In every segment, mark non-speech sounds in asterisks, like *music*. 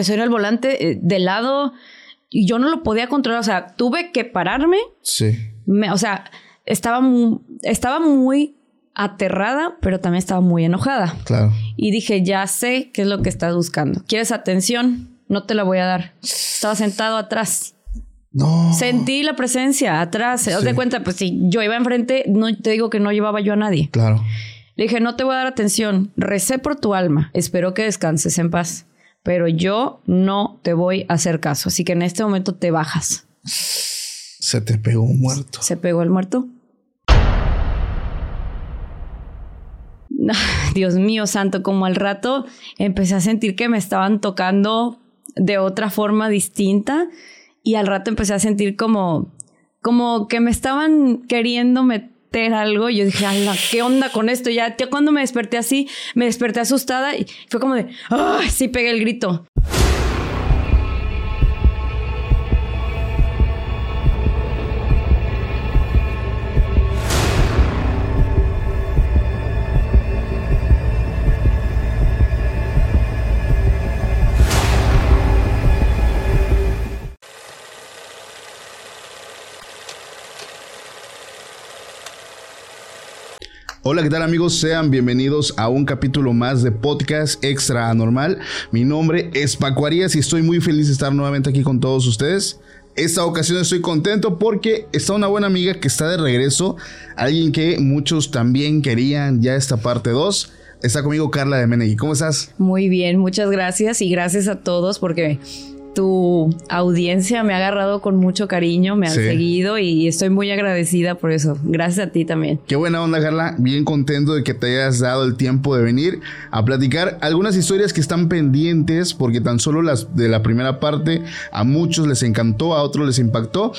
empezó a ir al volante eh, de lado y yo no lo podía controlar. O sea, tuve que pararme. Sí. Me- o sea, estaba muy, estaba muy aterrada, pero también estaba muy enojada. Claro. Y dije, ya sé qué es lo que estás buscando. ¿Quieres atención? No te la voy a dar. Estaba sentado atrás. No. Sentí la presencia atrás. Haz de Sí. cuenta, pues si yo iba enfrente, no te digo que no llevaba yo a nadie. Claro. Le dije, no te voy a dar atención. Recé por tu alma. Espero que descanses en paz. Pero yo no te voy a hacer caso. Así que en este momento te bajas. Se te pegó un muerto. Se pegó el muerto. *laughs* Dios mío santo, como al rato empecé a sentir que me estaban tocando de otra forma distinta y al rato empecé a sentir como, como que me estaban queriendo meter algo y yo dije, ala, ¿qué onda con esto? Ya, ya cuando me desperté así, me desperté asustada y fue como de, ¡ay! Sí pegué el grito. Hola, ¿qué tal amigos? Sean bienvenidos a un capítulo más de Podcast Extra Anormal. Mi nombre es Paco Arias y estoy muy feliz de estar nuevamente aquí con todos ustedes. Esta ocasión estoy contento porque está una buena amiga que está de regreso, alguien que muchos también querían ya esta parte 2. Está conmigo Carla de Menegui. ¿Cómo estás? Muy bien, muchas gracias y gracias a todos porque tu audiencia me ha agarrado con mucho cariño, me han Sí. seguido y estoy muy agradecida por eso. Gracias a ti también. Qué buena onda, Carla. Bien contento de que te hayas dado el tiempo de venir a platicar algunas historias que están pendientes, porque tan solo las de la primera parte a muchos les encantó, a otros les impactó.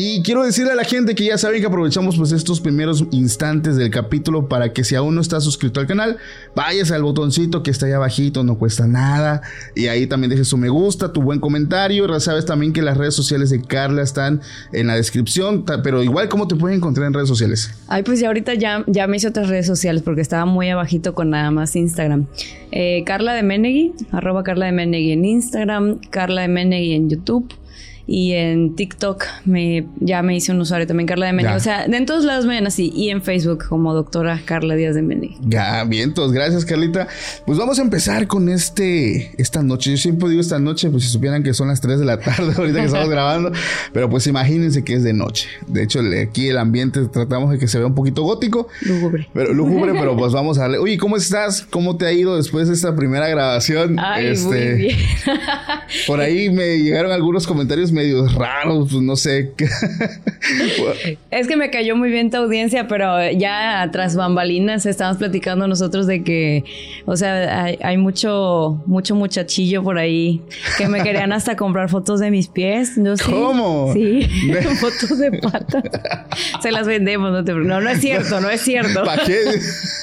Y quiero decirle a la gente que ya saben que aprovechamos pues estos primeros instantes del capítulo para que si aún no estás suscrito al canal, vayas al botoncito que está ahí abajito, no cuesta nada. Y ahí también dejes tu me gusta, tu buen comentario. Ya sabes también que las redes sociales de Carla están en la descripción, pero igual cómo te pueden encontrar en redes sociales. Ay, pues ya ahorita ya, ya me hice otras redes sociales porque estaba muy abajito con nada más Instagram. Eh, Carla de Menegui, arroba Carla de Menegui en Instagram, Carla de Menegui en YouTube. Y en TikTok me, ya me hice un usuario también, Carla de. Ya. O sea, de en todos lados me ven así. Y en Facebook como doctora Carla Díaz de Menegui. Ya, vientos, gracias Carlita. Pues vamos a empezar con este, esta noche. Yo siempre digo esta noche, pues si supieran que son las 3 de la tarde *laughs* ahorita que estamos grabando, pero pues imagínense que es de noche. De hecho, aquí el ambiente tratamos de que se vea un poquito gótico, Lúgubre. pero lúgubre, pero pues vamos a darle. Oye, ¿cómo estás? ¿Cómo te ha ido después de esta primera grabación? Ay, Este, muy bien. Por ahí me llegaron algunos comentarios medio raros, pues no sé. Es que me cayó muy bien tu audiencia, pero ya tras bambalinas estábamos platicando nosotros de que, o sea, hay, hay mucho, mucho muchachillo por ahí que me querían hasta comprar fotos de mis pies. ¿no? Sí. ¿Cómo? Sí, *laughs* fotos de patas. Se las vendemos, no te pre- No, no es cierto, no es cierto. ¿Para qué?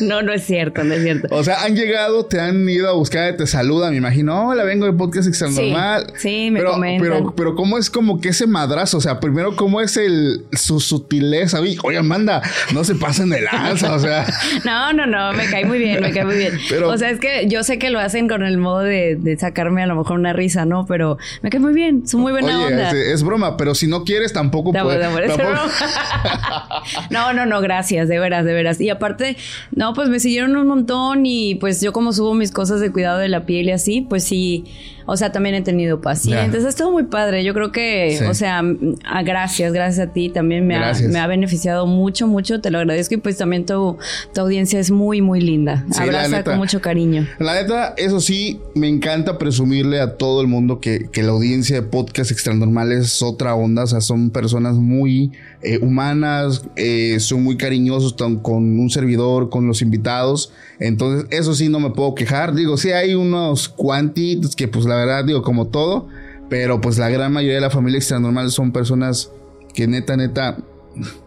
No, no es cierto, no es cierto. O sea, han llegado, te han ido a buscar, te saludan, me imagino. Hola, vengo de podcast extra Sí, normal. sí, me pero, comentan. Pero, pero, ¿cómo es como que ese madrazo? O sea, primero, ¿cómo es el su sutileza? Oye, Amanda, no se pasen de lanza, o sea. *laughs* No, no, no, me cae muy bien, me cae muy bien. Pero- o sea, es que yo sé que lo hacen con el modo de, de sacarme a lo mejor una risa, ¿no? Pero me cae muy bien, son muy buena Oye, onda. este, es broma, pero si no quieres, tampoco puedes. es. *laughs* No, no, no, gracias, de veras, de veras. Y aparte, no, pues me siguieron un montón y pues yo como subo mis cosas de cuidado de la piel y así, pues sí, o sea, también he tenido pacientes. Ya. Es todo muy padre. Yo creo que, Sí. o sea, ah, gracias, gracias a ti. También me ha, me ha beneficiado mucho, mucho. Te lo agradezco y pues también tu, tu audiencia es muy, muy linda. Sí, Abraza neta. con mucho cariño. La neta, eso sí, me encanta presumirle a todo el mundo que, que la audiencia de Podcast Extranormal es otra onda. O sea, son personas muy eh, humanas, eh, son muy cariñosos con un servidor, con los invitados. Entonces, eso sí, no me puedo quejar. Digo, sí hay unos cuantitos que, pues la verdad, digo, como todo. Pero pues la gran mayoría de la familia Extranormal son personas que neta, neta,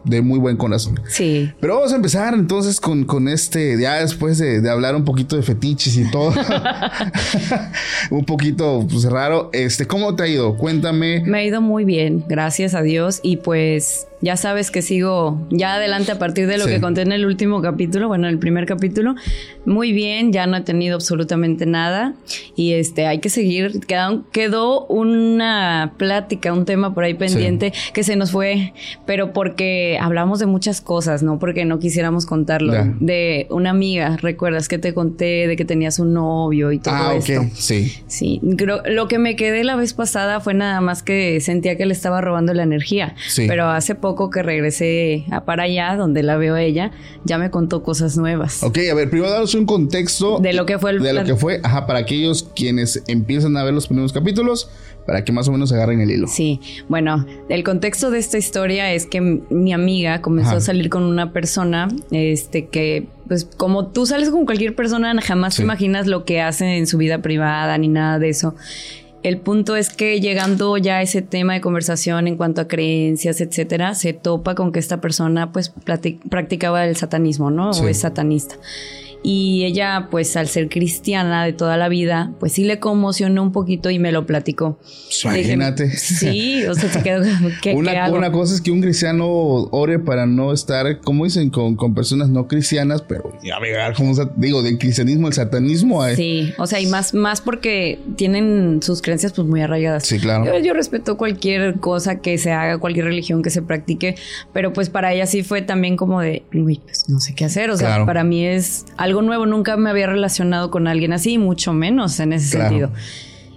de muy buen corazón. Sí. Pero vamos a empezar entonces con, con este, ya después de, de hablar un poquito de fetiches y todo, *laughs* *laughs* un poquito pues, raro, este, ¿cómo te ha ido? Cuéntame. Me ha ido muy bien, gracias a Dios. Y pues ya sabes que sigo ya adelante a partir de lo Sí. que conté en el último capítulo, bueno, en el primer capítulo. Muy bien, ya no he tenido absolutamente nada. Y este, hay que seguir. Quedó, quedó una plática, un tema por ahí pendiente que se nos fue, pero porque hablamos de muchas cosas, no porque no quisiéramos contarlo. De una amiga, ¿recuerdas que te conté de que tenías un novio y todo ah, esto? sí. Sí, creo, lo que me quedé la vez pasada fue nada más que sentía que le estaba robando la energía. Sí. Pero hace poco que regresé a para allá, donde la veo a ella, ya me contó cosas nuevas. Ok, a ver, primero daros un contexto De lo que fue el de lo que fue, ajá, para aquellos quienes empiezan a ver los primeros capítulos, para que más o menos agarren el hilo. Sí, bueno, el contexto de esta historia es que mi amiga comenzó Ajá. a salir con una persona, este, que, pues, como tú sales con cualquier persona, jamás Sí. te imaginas lo que hace en su vida privada ni nada de eso. El punto es que llegando ya a ese tema de conversación en cuanto a creencias, etcétera, se topa con que esta persona, pues, practicaba el satanismo, ¿no? Sí. O es satanista. Y ella, pues al ser cristiana de toda la vida, pues sí le conmocionó un poquito y me lo platicó. Pues, imagínate. Dije, sí, o sea, se quedó ¿qué, una, qué hago? una cosa es que un cristiano ore para no estar, como dicen, con, con personas no cristianas, pero ya ver, como digo, del cristianismo al satanismo. hay- Sí, o sea, y más, más porque tienen sus creencias pues muy arraigadas. Sí, claro. Yo, yo respeto cualquier cosa que se haga, cualquier religión que se practique, pero pues para ella sí fue también como de, uy, pues no sé qué hacer. O sea, Claro. para mí es algo nuevo, nunca me había relacionado con alguien así, mucho menos en ese Claro. sentido.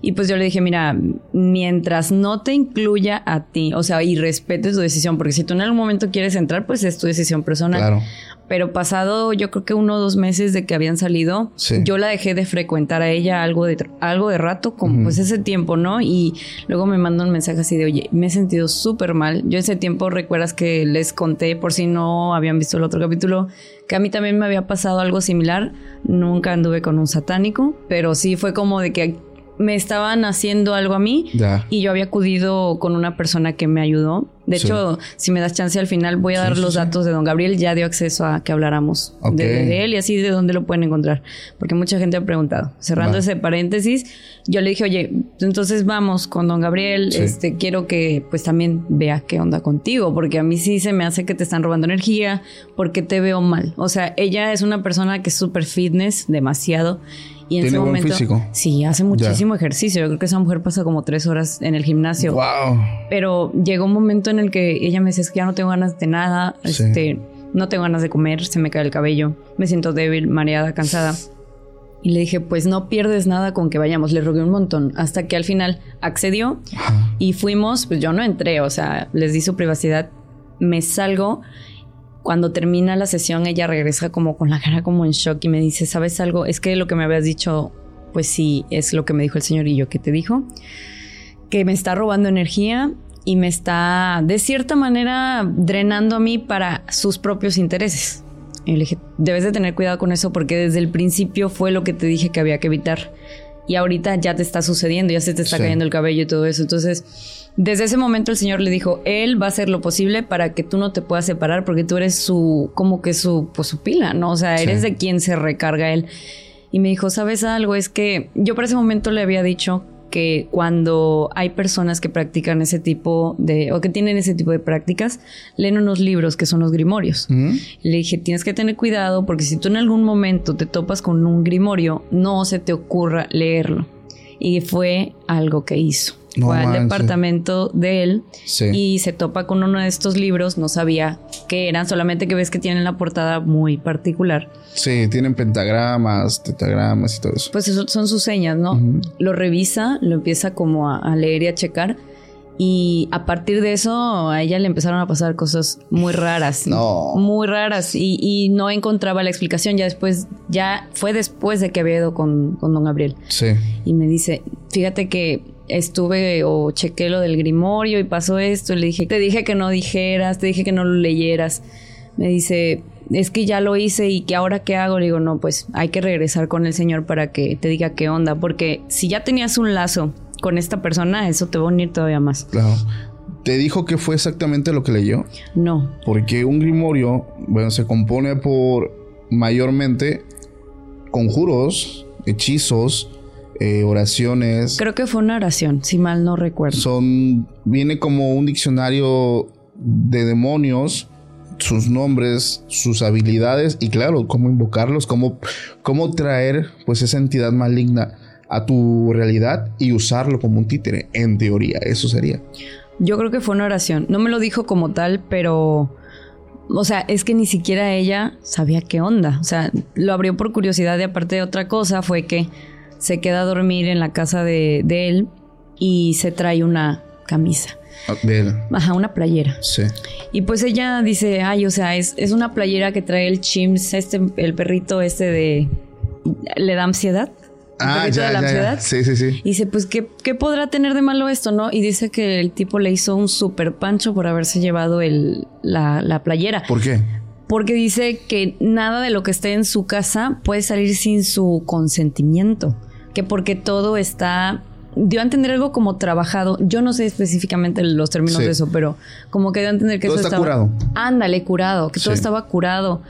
Y pues yo le dije, mira, mientras no te incluya a ti, o sea, y respetes tu decisión, porque si tú en algún momento quieres entrar, pues es tu decisión personal. Claro. Pero pasado, yo creo que uno o dos meses de que habían salido, Sí. yo la dejé de frecuentar a ella algo de, algo de rato, como pues ese tiempo, ¿no? Y luego me mandó un mensaje así de, oye, me he sentido súper mal. Yo ese tiempo, recuerdas que les conté, por si no habían visto el otro capítulo, que a mí también me había pasado algo similar. Nunca anduve con un satánico, pero sí fue como de que me estaban haciendo algo a mí Ya. y yo había acudido con una persona que me ayudó. De Sí. hecho, si me das chance al final, voy a Sí, dar sí, los datos de don Gabriel. Ya dio acceso a que habláramos de, de él y así de dónde lo pueden encontrar. Porque mucha gente ha preguntado. Cerrando Va. ese paréntesis, yo le dije, oye, entonces vamos con don Gabriel. Este, quiero que pues también vea qué onda contigo. Porque a mí sí se me hace que te están robando energía. Porque te veo mal. O sea, ella es una persona que es súper fitness, demasiado. Y en Tiene ese buen momento. físico. Sí, hace muchísimo ejercicio. Yo creo que esa mujer pasa como tres horas en el gimnasio. Wow. Pero llegó un momento en el que ella me decía, es que ya no tengo ganas de nada, Sí. este, no tengo ganas de comer, se me cae el cabello, me siento débil, mareada, cansada. Y le dije, pues no pierdes nada con que vayamos. Le rogué un montón, hasta que al final accedió y fuimos, pues yo no entré, o sea, les di su privacidad, me salgo. Cuando termina la sesión, ella regresa como con la cara como en shock y me dice, ¿sabes algo? Es que lo que me habías dicho, pues sí, es lo que me dijo el señor y yo, ¿qué te dijo? Que me está robando energía y me está, de cierta manera, drenando a mí para sus propios intereses. Y le dije, debes de tener cuidado con eso porque desde el principio fue lo que te dije que había que evitar. Y ahorita ya te está sucediendo, ya se te está Sí. cayendo el cabello y todo eso. Entonces, desde ese momento el Señor le dijo, Él va a hacer lo posible para que tú no te puedas separar porque tú eres su, como que su, pues su pila, ¿no? O sea, Sí. eres de quien se recarga Él. Y me dijo, ¿sabes algo? Es que yo para ese momento le había dicho que cuando hay personas que practican ese tipo de, o que tienen ese tipo de prácticas, leen unos libros que son los grimorios. Le dije, tienes que tener cuidado porque si tú en algún momento te topas con un grimorio, no se te ocurra leerlo. Y fue algo que hizo. No fue al manches. departamento de él Sí. y se topa con uno de estos libros, no sabía qué eran, solamente que ves que tienen la portada muy particular. Sí, tienen pentagramas, tetagramas y todo eso. Pues eso son sus señas, ¿no? Ujú. Lo revisa, lo empieza como a, a leer y a checar. Y a partir de eso, a ella le empezaron a pasar cosas muy raras. No. Muy raras. Y, y no encontraba la explicación. Ya después, ya fue después de que había ido con, con don Gabriel. Sí. Y me dice, fíjate que estuve o chequé lo del grimorio y pasó esto. Y le dije, te dije que no dijeras, te dije que no lo leyeras. Me dice, es que ya lo hice y que ahora qué hago. Le digo, no, pues hay que regresar con el Señor para que te diga qué onda. Porque si ya tenías un lazo con esta persona, eso te va a unir todavía más. Claro. ¿Te dijo qué fue exactamente lo que leyó? No. Porque un grimorio, bueno, se compone por mayormente conjuros, hechizos, eh, oraciones. Creo que fue una oración, si mal no recuerdo. Son. Viene como un diccionario de demonios, sus nombres, sus habilidades y, claro, cómo invocarlos, cómo, cómo traer pues esa entidad maligna a tu realidad y usarlo como un títere. En teoría, eso sería. Yo creo que fue una oración. No me lo dijo como tal, pero. O sea, es que ni siquiera ella sabía qué onda. O sea, lo abrió por curiosidad y aparte de otra cosa fue que se queda a dormir en la casa de, él y se trae una camisa. Ah, de él. Ajá, una playera. Sí. Y pues ella dice, ay, o sea, es, es una playera que trae el Chims, este, el perrito este de... Le da ansiedad. Ah, ya, de la ansiedad. Sí, sí, sí. Y dice, pues, ¿qué, ¿qué, podrá tener de malo esto, no? Y dice que el tipo le hizo un super pancho por haberse llevado el, la, la playera. ¿Por qué? Porque dice que nada de lo que esté en su casa puede salir sin su consentimiento que porque todo está dio a entender algo como trabajado. Yo no sé específicamente los términos de eso, pero como que dio a entender que todo eso está estaba curado. Ándale, curado, que todo estaba curado.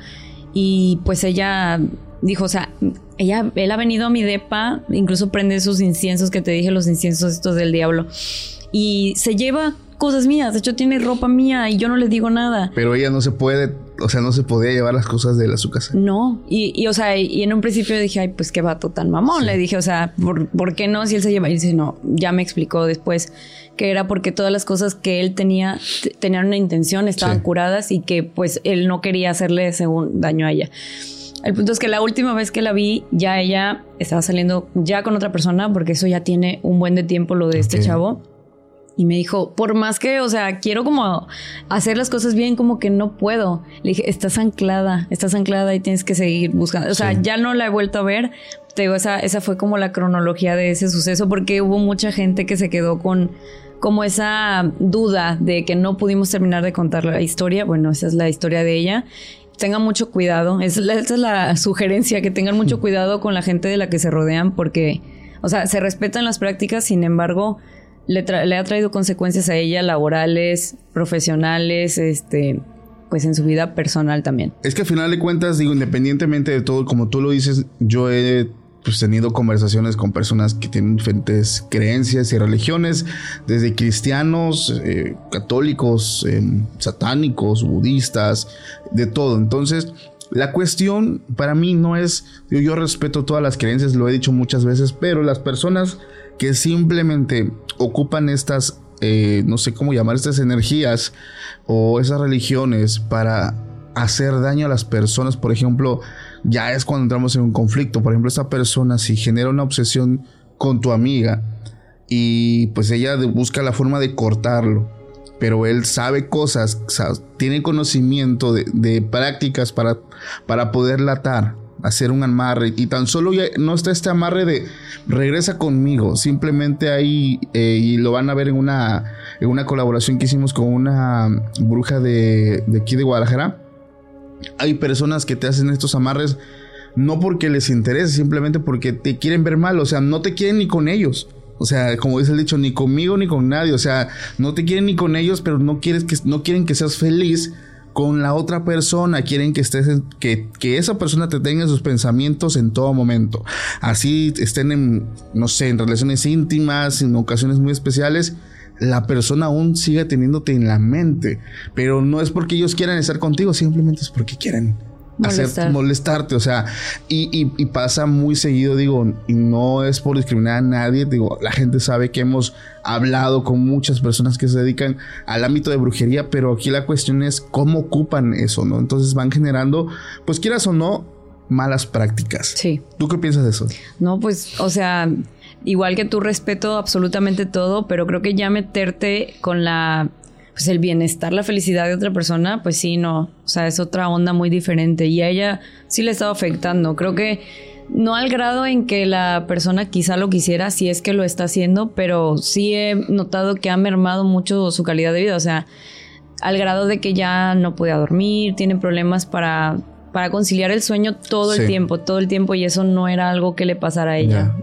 Y pues ella dijo, o sea, ella él ha venido a mi depa, incluso prende esos inciensos que te dije, los inciensos estos del diablo. Y se lleva cosas mías, de hecho tiene ropa mía y yo no le digo nada. Pero ella no se puede o sea, no se podía llevar las cosas de la, su casa. No, y, o sea, y en un principio dije, ay, pues qué vato tan mamón. Le dije, o sea, ¿por, qué no? Si él se lleva, y dice, no, ya me explicó después que era porque todas las cosas que él tenía tenían una intención, estaban curadas y que pues él no quería hacerle según daño a ella. El punto es que la última vez que la vi, ya ella estaba saliendo ya con otra persona, porque eso ya tiene un buen de tiempo lo de este chavo. Y me dijo, por más que, o sea, quiero como hacer las cosas bien, como que no puedo. Le dije, estás anclada, estás anclada y tienes que seguir buscando. O sea, ya no la he vuelto a ver. Te digo, esa, esa fue como la cronología de ese suceso, porque hubo mucha gente que se quedó con como esa duda de que no pudimos terminar de contar la historia. Bueno, esa es la historia de ella. Tengan mucho cuidado. esa es la sugerencia, que tengan mucho cuidado con la gente de la que se rodean, porque, o sea, se respetan las prácticas, sin embargo, le, ha traído consecuencias a ella laborales, profesionales, este, pues en su vida personal también. Es que al final de cuentas, digo, independientemente de todo, como tú lo dices, yo he pues, tenido conversaciones con personas que tienen diferentes creencias y religiones, desde cristianos, eh, católicos, em, satánicos, budistas, de todo. Entonces, la cuestión para mí no es, yo respeto todas las creencias, lo he dicho muchas veces, pero las personas que simplemente ocupan estas, eh, no sé cómo llamar, estas energías o esas religiones para hacer daño a las personas, por ejemplo, ya es cuando entramos en un conflicto. Por ejemplo, esta persona si genera una obsesión con tu amiga y pues ella busca la forma de cortarlo, pero él sabe cosas, tiene conocimiento de, prácticas para, para poderla atar hacer un amarre y tan solo ya no está este amarre de regresa conmigo, simplemente ahí eh, y lo van a ver en una, en una colaboración que hicimos con una bruja de, de aquí de Guadalajara. Hay personas que te hacen estos amarres no porque les interese, simplemente porque te quieren ver mal, o sea, no te quieren ni con ellos. O sea, como dice el dicho, ni conmigo ni con nadie. O sea, no te quieren ni con ellos, pero no, quieres que, no quieren que seas feliz con la otra persona, quieren que estés, que, que, esa persona te tenga sus pensamientos en todo momento. Así estén en, no sé, en relaciones íntimas, en ocasiones muy especiales, la persona aún sigue teniéndote en la mente. Pero no es porque ellos quieran estar contigo, simplemente es porque quieren hacer molestarte, o sea, y, pasa muy seguido, digo, y no es por discriminar a nadie, digo, la gente sabe que hemos hablado con muchas personas que se dedican al ámbito de brujería, pero aquí la cuestión es cómo ocupan eso, ¿no? Entonces van generando, pues quieras o no, malas prácticas. Sí. ¿Tú qué piensas de eso? No, pues, o sea, igual que tú respeto absolutamente todo, pero creo que ya meterte con la pues el bienestar, la felicidad de otra persona, pues sí, no, o sea, es otra onda muy diferente. Y a ella sí le estaba afectando. Creo que no al grado en que la persona quizá lo quisiera, si es que lo está haciendo, pero sí he notado que ha mermado mucho su calidad de vida, o sea, al grado de que ya no puede dormir, tiene problemas para para conciliar el sueño todo el tiempo, todo el tiempo, y eso no era algo que le pasara a ella.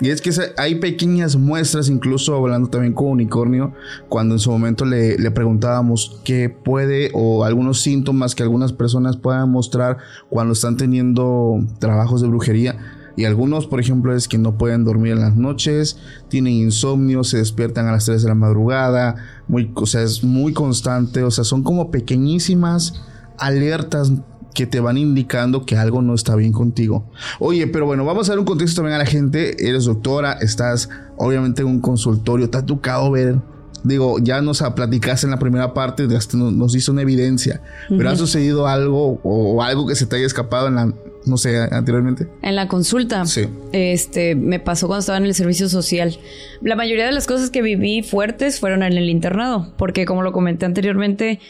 Y es que hay pequeñas muestras, incluso hablando también con Unicornio, cuando en su momento le, le preguntábamos qué puede o algunos síntomas que algunas personas puedan mostrar cuando están teniendo trabajos de brujería. Y algunos, por ejemplo, es que no pueden dormir en las noches, tienen insomnio, se despiertan a las 3 de la madrugada, muy, o sea, es muy constante, o sea, son como pequeñísimas alertas que te van indicando que algo no está bien contigo. Oye, pero bueno, vamos a dar un contexto también a la gente. Eres doctora, estás obviamente en un consultorio, te ha tocado ver. Digo, ya nos platicaste en la primera parte, hasta nos, hizo una evidencia, pero ¿ha sucedido algo o, algo que se te haya escapado en la, no sé, anteriormente? En la consulta. Sí. Este, me pasó cuando estaba en el servicio social. La mayoría de las cosas que viví fuertes fueron en el internado, porque como lo comenté anteriormente,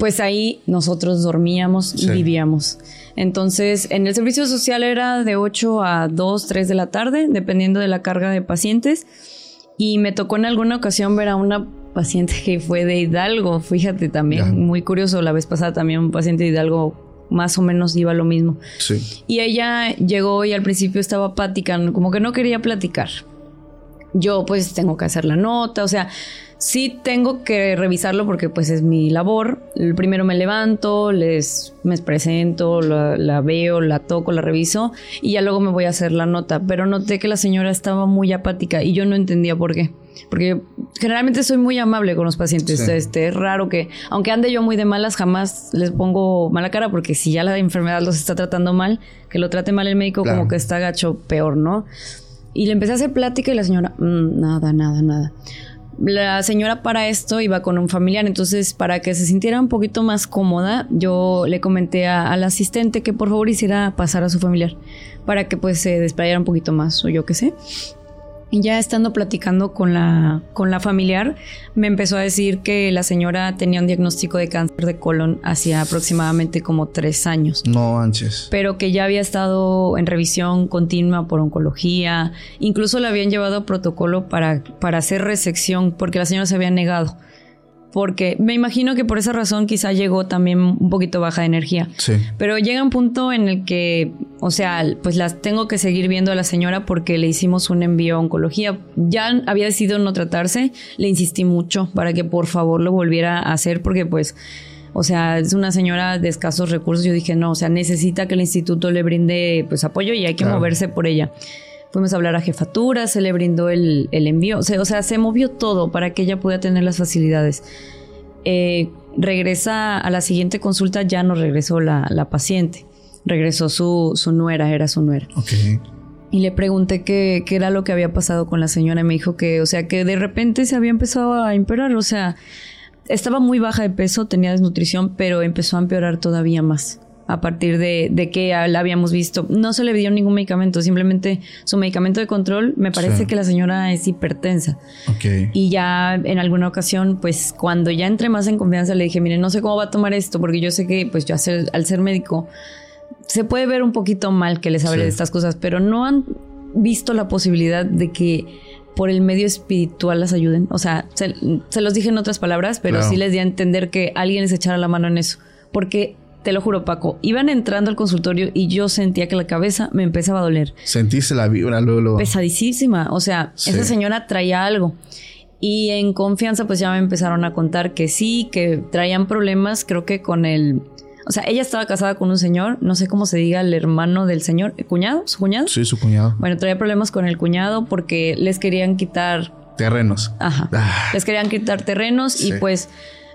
pues ahí nosotros dormíamos y vivíamos. Entonces, en el servicio social era de 8 a 2, 3 de la tarde, dependiendo de la carga de pacientes. Y me tocó en alguna ocasión ver a una paciente que fue de Hidalgo, fíjate también, muy curioso, la vez pasada también un paciente de Hidalgo más o menos iba lo mismo. Sí. Y ella llegó y al principio estaba platicando, como que no quería platicar. Yo pues tengo que hacer la nota, o sea, Sí tengo que revisarlo porque pues es mi labor. Primero me levanto, les me presento, la, veo, la toco, la reviso y ya luego me voy a hacer la nota. Pero noté que la señora estaba muy apática y yo no entendía por qué. Porque generalmente soy muy amable con los pacientes. Este, es raro que, aunque ande yo muy de malas, jamás les pongo mala cara porque si ya la enfermedad los está tratando mal, que lo trate mal el médico como que está gacho peor, ¿no? Y le empecé a hacer plática y la señora, mm, nada, nada, nada la señora para esto iba con un familiar, entonces para que se sintiera un poquito más cómoda, yo le comenté al asistente que por favor hiciera pasar a su familiar para que pues se desplayara un poquito más o yo qué sé. Y ya estando platicando con la, con la familiar, me empezó a decir que la señora tenía un diagnóstico de cáncer de colon hacía aproximadamente como tres años. No manches. Pero que ya había estado en revisión continua por oncología. Incluso le habían llevado a protocolo para, para hacer resección porque la señora se había negado porque me imagino que por esa razón quizá llegó también un poquito baja de energía. Sí. Pero llega un punto en el que, o sea, pues las tengo que seguir viendo a la señora porque le hicimos un envío a oncología. Ya había decidido no tratarse, le insistí mucho para que por favor lo volviera a hacer porque pues... O sea, es una señora de escasos recursos. Yo dije, no, o sea, necesita que el instituto le brinde pues apoyo y hay que moverse por ella. Fuimos a hablar a jefatura, se le brindó el, envío, o sea, o sea, se movió todo para que ella pudiera tener las facilidades. Eh, regresa a la siguiente consulta, ya no regresó la, paciente, regresó su, su, nuera, era su nuera. Y le pregunté qué, qué era lo que había pasado con la señora y me dijo que, o sea, que de repente se había empezado a empeorar, o sea, estaba muy baja de peso, tenía desnutrición, pero empezó a empeorar todavía más a partir de, que la habíamos visto. No se le dio ningún medicamento, simplemente su medicamento de control, me parece que la señora es hipertensa. Y ya en alguna ocasión, pues cuando ya entré más en confianza, le dije, mire, no sé cómo va a tomar esto, porque yo sé que pues yo al ser médico, se puede ver un poquito mal que les hable de estas cosas, pero no han visto la posibilidad de que por el medio espiritual las ayuden. O sea, se, los dije en otras palabras, pero sí les di a entender que alguien les echara la mano en eso. Porque te lo juro, Paco, iban entrando al consultorio y yo sentía que la cabeza me empezaba a doler. Sentiste la vibra luego. Pesadísima. O sea, esa señora traía algo. Y en confianza, pues ya me empezaron a contar que sí, que traían problemas, creo que con el. O sea, ella estaba casada con un señor, no sé cómo se diga, el hermano del señor, ¿el cuñado? ¿Su cuñado? Sí, su cuñado. Bueno, traía problemas con el cuñado porque les querían quitar. Terrenos. Ajá. Ah. Les querían quitar terrenos y pues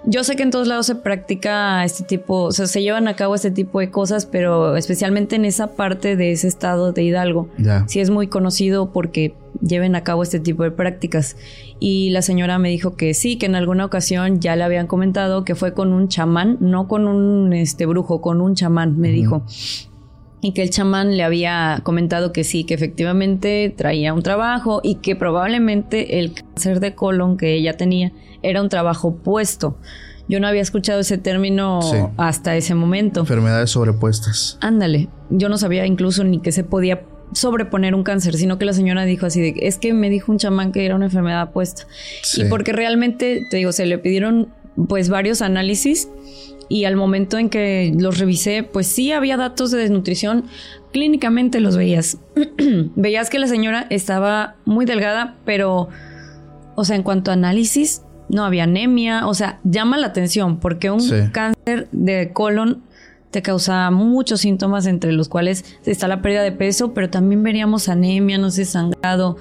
yo sé que en todos lados se practica este tipo, o sea, se llevan a cabo este tipo de cosas, pero especialmente en esa parte de ese estado de Hidalgo, sí es muy conocido porque lleven a cabo este tipo de prácticas. Y la señora me dijo que sí, que en alguna ocasión ya le habían comentado que fue con un chamán, no con un este brujo, con un chamán, me dijo y que el chamán le había comentado que sí, que efectivamente traía un trabajo y que probablemente el cáncer de colon que ella tenía era un trabajo puesto. Yo no había escuchado ese término hasta ese momento. Enfermedades sobrepuestas. Ándale, yo no sabía incluso ni que se podía sobreponer un cáncer, sino que la señora dijo así de, es que me dijo un chamán que era una enfermedad puesta. Y porque realmente, te digo, se le pidieron pues varios análisis y al momento en que los revisé, pues sí había datos de desnutrición, clínicamente los veías. *clears throat* veías que la señora estaba muy delgada, pero, o sea, en cuanto a análisis, no había anemia, o sea, llama la atención porque un cáncer de colon te causa muchos síntomas entre los cuales está la pérdida de peso, pero también veríamos anemia, no sé, sangrado,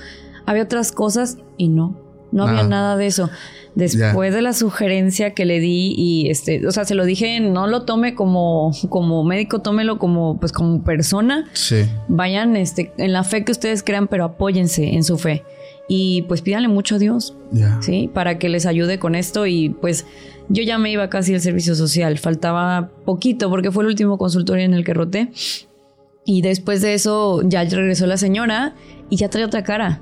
había otras cosas y no, no había nada de eso. Después de la sugerencia que le di y este, o sea, se lo dije, no lo tome como, como médico, tómelo como, pues como persona. Sí. Vayan, este, en la fe que ustedes crean, pero apóyense en su fe. Y pues pídanle mucho a Dios, ¿sí? Para que les ayude con esto y pues yo ya me iba casi al servicio social, faltaba poquito porque fue el último consultorio en el que roté. Y después de eso ya regresó la señora y ya trae otra cara.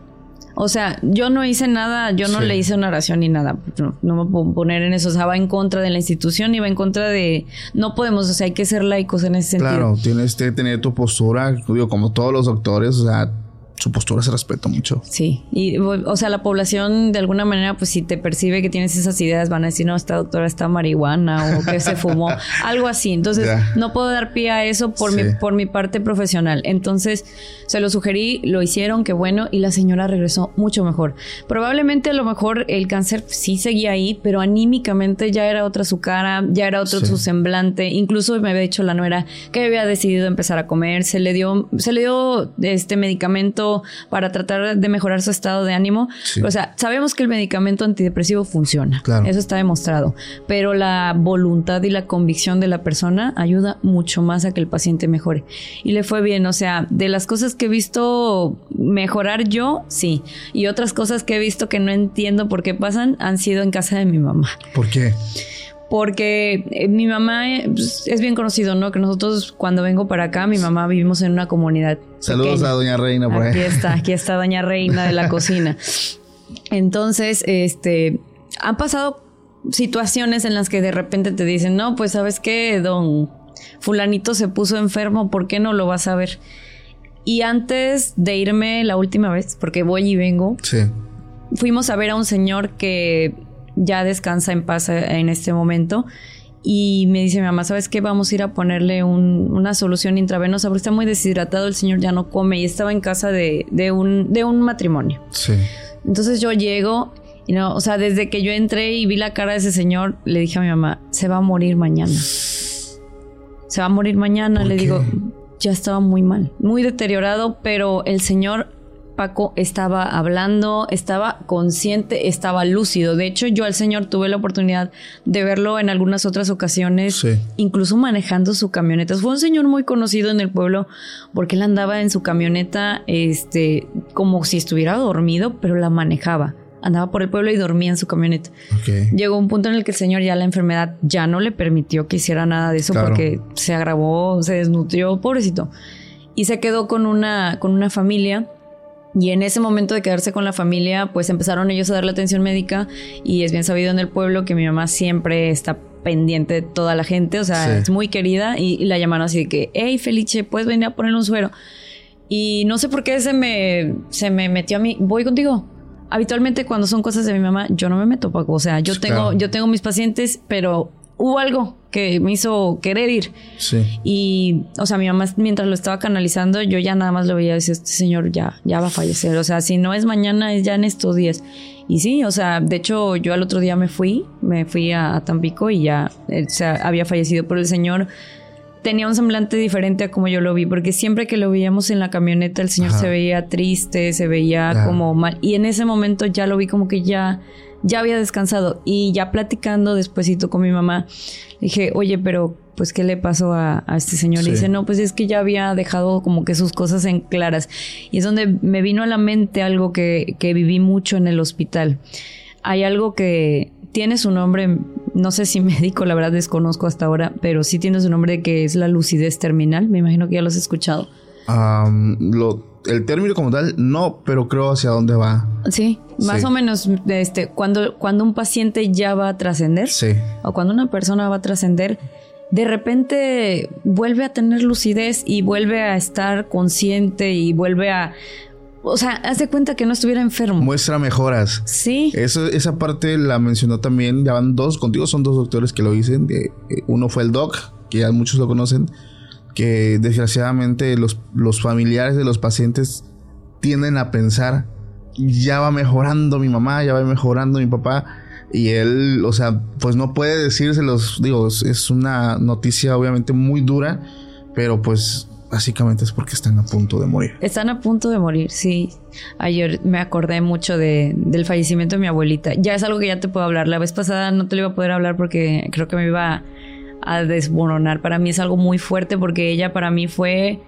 O sea, yo no hice nada, yo no le hice una oración ni nada. No, me puedo poner en eso. O sea, va en contra de la institución y va en contra de. No podemos, o sea, hay que ser laicos en ese sentido. Claro, tienes que tener tu postura, digo, como todos los doctores, o sea, su postura se respeta mucho. Sí, y o sea, la población de alguna manera, pues si te percibe que tienes esas ideas, van a decir, no, esta doctora está marihuana o que se fumó, *laughs* algo así. Entonces, no puedo dar pie a eso por, mi, por mi parte profesional. Entonces, se lo sugerí, lo hicieron, qué bueno, y la señora regresó mucho mejor. Probablemente a lo mejor el cáncer sí seguía ahí, pero anímicamente ya era otra su cara, ya era otro su semblante. Incluso me había dicho la nuera que había decidido empezar a comer, se le dio, se le dio este medicamento para tratar de mejorar su estado de ánimo. O sea, sabemos que el medicamento antidepresivo funciona. Eso está demostrado. Pero la voluntad y la convicción de la persona ayuda mucho más a que el paciente mejore. Y le fue bien. O sea, de las cosas que he visto mejorar yo, sí. Y otras cosas que he visto que no entiendo por qué pasan han sido en casa de mi mamá. ¿Por qué? Porque eh, mi mamá eh, pues, es bien conocido, ¿no? Que nosotros cuando vengo para acá, mi mamá vivimos en una comunidad. Saludos a Doña Reina por Aquí está, aquí está Doña Reina de la *laughs* cocina. Entonces, este, han pasado situaciones en las que de repente te dicen, no, pues sabes qué, don fulanito se puso enfermo, ¿por qué no lo vas a ver? Y antes de irme la última vez, porque voy y vengo, sí. fuimos a ver a un señor que ya descansa en paz eh, en este momento. Y me dice mi mamá, ¿sabes qué? Vamos a ir a ponerle una solución intravenosa porque está muy deshidratado, el señor ya no come y estaba en casa de, un, de un matrimonio. Sí. Entonces yo llego y no, o sea, desde que yo entré y vi la cara de ese señor, le dije a mi mamá, se va a morir mañana. Se va a morir mañana, le digo, ya estaba muy mal, muy deteriorado, pero el señor Paco estaba hablando, estaba consciente, estaba lúcido. De hecho, yo al señor tuve la oportunidad de verlo en algunas otras ocasiones, incluso manejando su camioneta. Fue un señor muy conocido en el pueblo porque él andaba en su camioneta, este, como si estuviera dormido, pero la manejaba. Andaba por el pueblo y dormía en su camioneta. Llegó un punto en el que el señor ya la enfermedad ya no le permitió que hiciera nada de eso porque se agravó, se desnutrió, pobrecito. Y se quedó con una, con una familia y en ese momento de quedarse con la familia, pues empezaron ellos a darle atención médica y es bien sabido en el pueblo que mi mamá siempre está pendiente de toda la gente, o sea, es muy querida y, la llamaron así de que, hey Felice, ¿puedes venir a poner un suero? Y no sé por qué se me, se me metió a mí, voy contigo. Habitualmente cuando son cosas de mi mamá, yo no me meto, Paco. O sea, yo tengo, yo tengo mis pacientes, pero hubo algo que me hizo querer ir. Sí. Y, o sea, mi mamá mientras lo estaba canalizando, yo ya nada más lo veía y decía, este señor ya, ya va a fallecer. O sea, si no es mañana, es ya en estos días. Y sí, o sea, de hecho, yo al otro día me fui, me fui a, Tampico y ya, eh, o sea, había fallecido. Pero el señor tenía un semblante diferente a como yo lo vi, porque siempre que lo veíamos en la camioneta, el señor se veía triste, se veía como mal. Y en ese momento ya lo vi como que ya ya había descansado y ya platicando despuesito con mi mamá, dije, oye, pero pues qué le pasó a, este señor. Y dice, no, pues es que ya había dejado como que sus cosas en claras. Y es donde me vino a la mente algo que, que viví mucho en el hospital. Hay algo que tiene su nombre, no sé si *laughs* médico, la verdad desconozco hasta ahora, pero sí tiene su nombre que es la lucidez terminal. Me imagino que ya lo has escuchado. lo el término como tal, no, pero creo hacia dónde va. Sí, más o menos este, cuando, cuando un paciente ya va a trascender, sí. o cuando una persona va a trascender, de repente vuelve a tener lucidez y vuelve a estar consciente y vuelve a o sea, haz de cuenta que no estuviera enfermo. Muestra mejoras. Sí. Eso, esa parte la mencionó también, ya van dos, contigo son dos doctores que lo dicen. Que, eh, uno fue el doc, que ya muchos lo conocen, que desgraciadamente los, los familiares de los pacientes tienden a pensar, ya va mejorando mi mamá, ya va mejorando mi papá. Y él, o sea, pues no puede decírselos, digo, es una noticia obviamente muy dura, pero pues básicamente es porque están a punto de morir. Están a punto de morir, sí. Ayer me acordé mucho de, del fallecimiento de mi abuelita. Ya es algo que ya te puedo hablar. La vez pasada no te lo iba a poder hablar porque creo que me iba a, desmoronar. Para mí es algo muy fuerte porque ella para mí fue...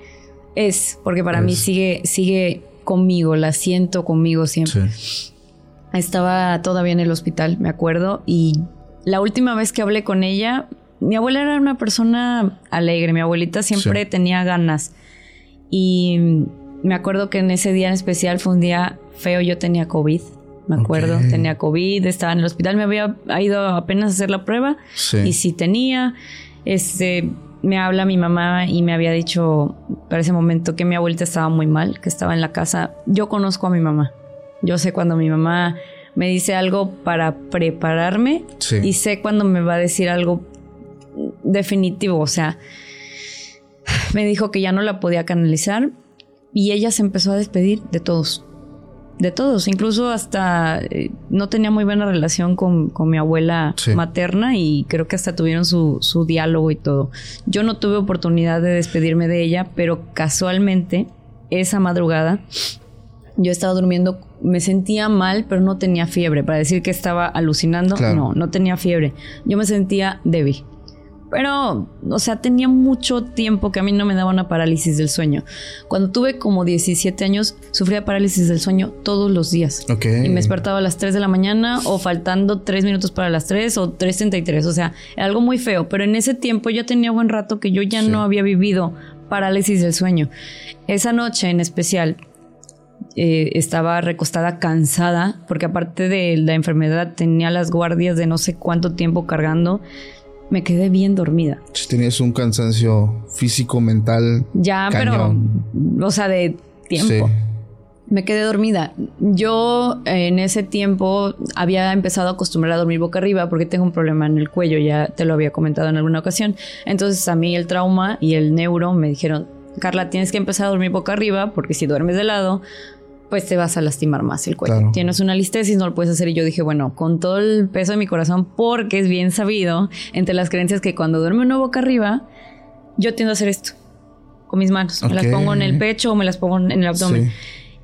Es, porque para mí sigue, sigue conmigo, la siento conmigo siempre. Estaba todavía en el hospital, me acuerdo, y la última vez que hablé con ella mi abuela era una persona alegre, mi abuelita siempre tenía ganas. Y me acuerdo que en ese día en especial fue un día feo, yo tenía COVID. Me acuerdo, tenía COVID, estaba en el hospital, me había ido apenas a hacer la prueba y sí tenía. Este, me habla mi mamá y me había dicho para ese momento que mi abuelita estaba muy mal, que estaba en la casa. Yo conozco a mi mamá. Yo sé cuando mi mamá me dice algo para prepararme y sé cuando me va a decir algo definitivo, o sea, me dijo que ya no la podía canalizar y ella se empezó a despedir de todos, de todos, incluso hasta eh, no tenía muy buena relación con, mi abuela materna y creo que hasta tuvieron su, su diálogo y todo. Yo no tuve oportunidad de despedirme de ella, pero casualmente esa madrugada yo estaba durmiendo, me sentía mal, pero no tenía fiebre. Para decir que estaba alucinando, no, no tenía fiebre. Yo me sentía débil. Pero, o sea, tenía mucho tiempo que a mí no me daba una parálisis del sueño. Cuando tuve como 17 años, sufría parálisis del sueño todos los días. Y me despertaba a las 3 de la mañana o faltando 3 minutos para las 3 o 3.33. O sea, algo muy feo. Pero en ese tiempo ya tenía buen rato que yo ya no había vivido parálisis del sueño. Esa noche en especial, eh, estaba recostada cansada, porque aparte de la enfermedad tenía las guardias de no sé cuánto tiempo cargando me quedé bien dormida. Tenías un cansancio físico, mental. Ya, pero, o sea, de tiempo. Me quedé dormida. Yo en ese tiempo había empezado a acostumbrar a dormir boca arriba porque tengo un problema en el cuello, ya te lo había comentado en alguna ocasión. Entonces a mí el trauma y el neuro me dijeron, Carla, tienes que empezar a dormir boca arriba porque si duermes de lado, pues te vas a lastimar más el cuello. Tienes una listesis, no lo puedes hacer. Y yo dije, bueno, con todo el peso de mi corazón, porque es bien sabido entre las creencias que cuando duerme uno boca arriba, yo tiendo a hacer esto con mis manos. Me las pongo en el pecho o me las pongo en el abdomen.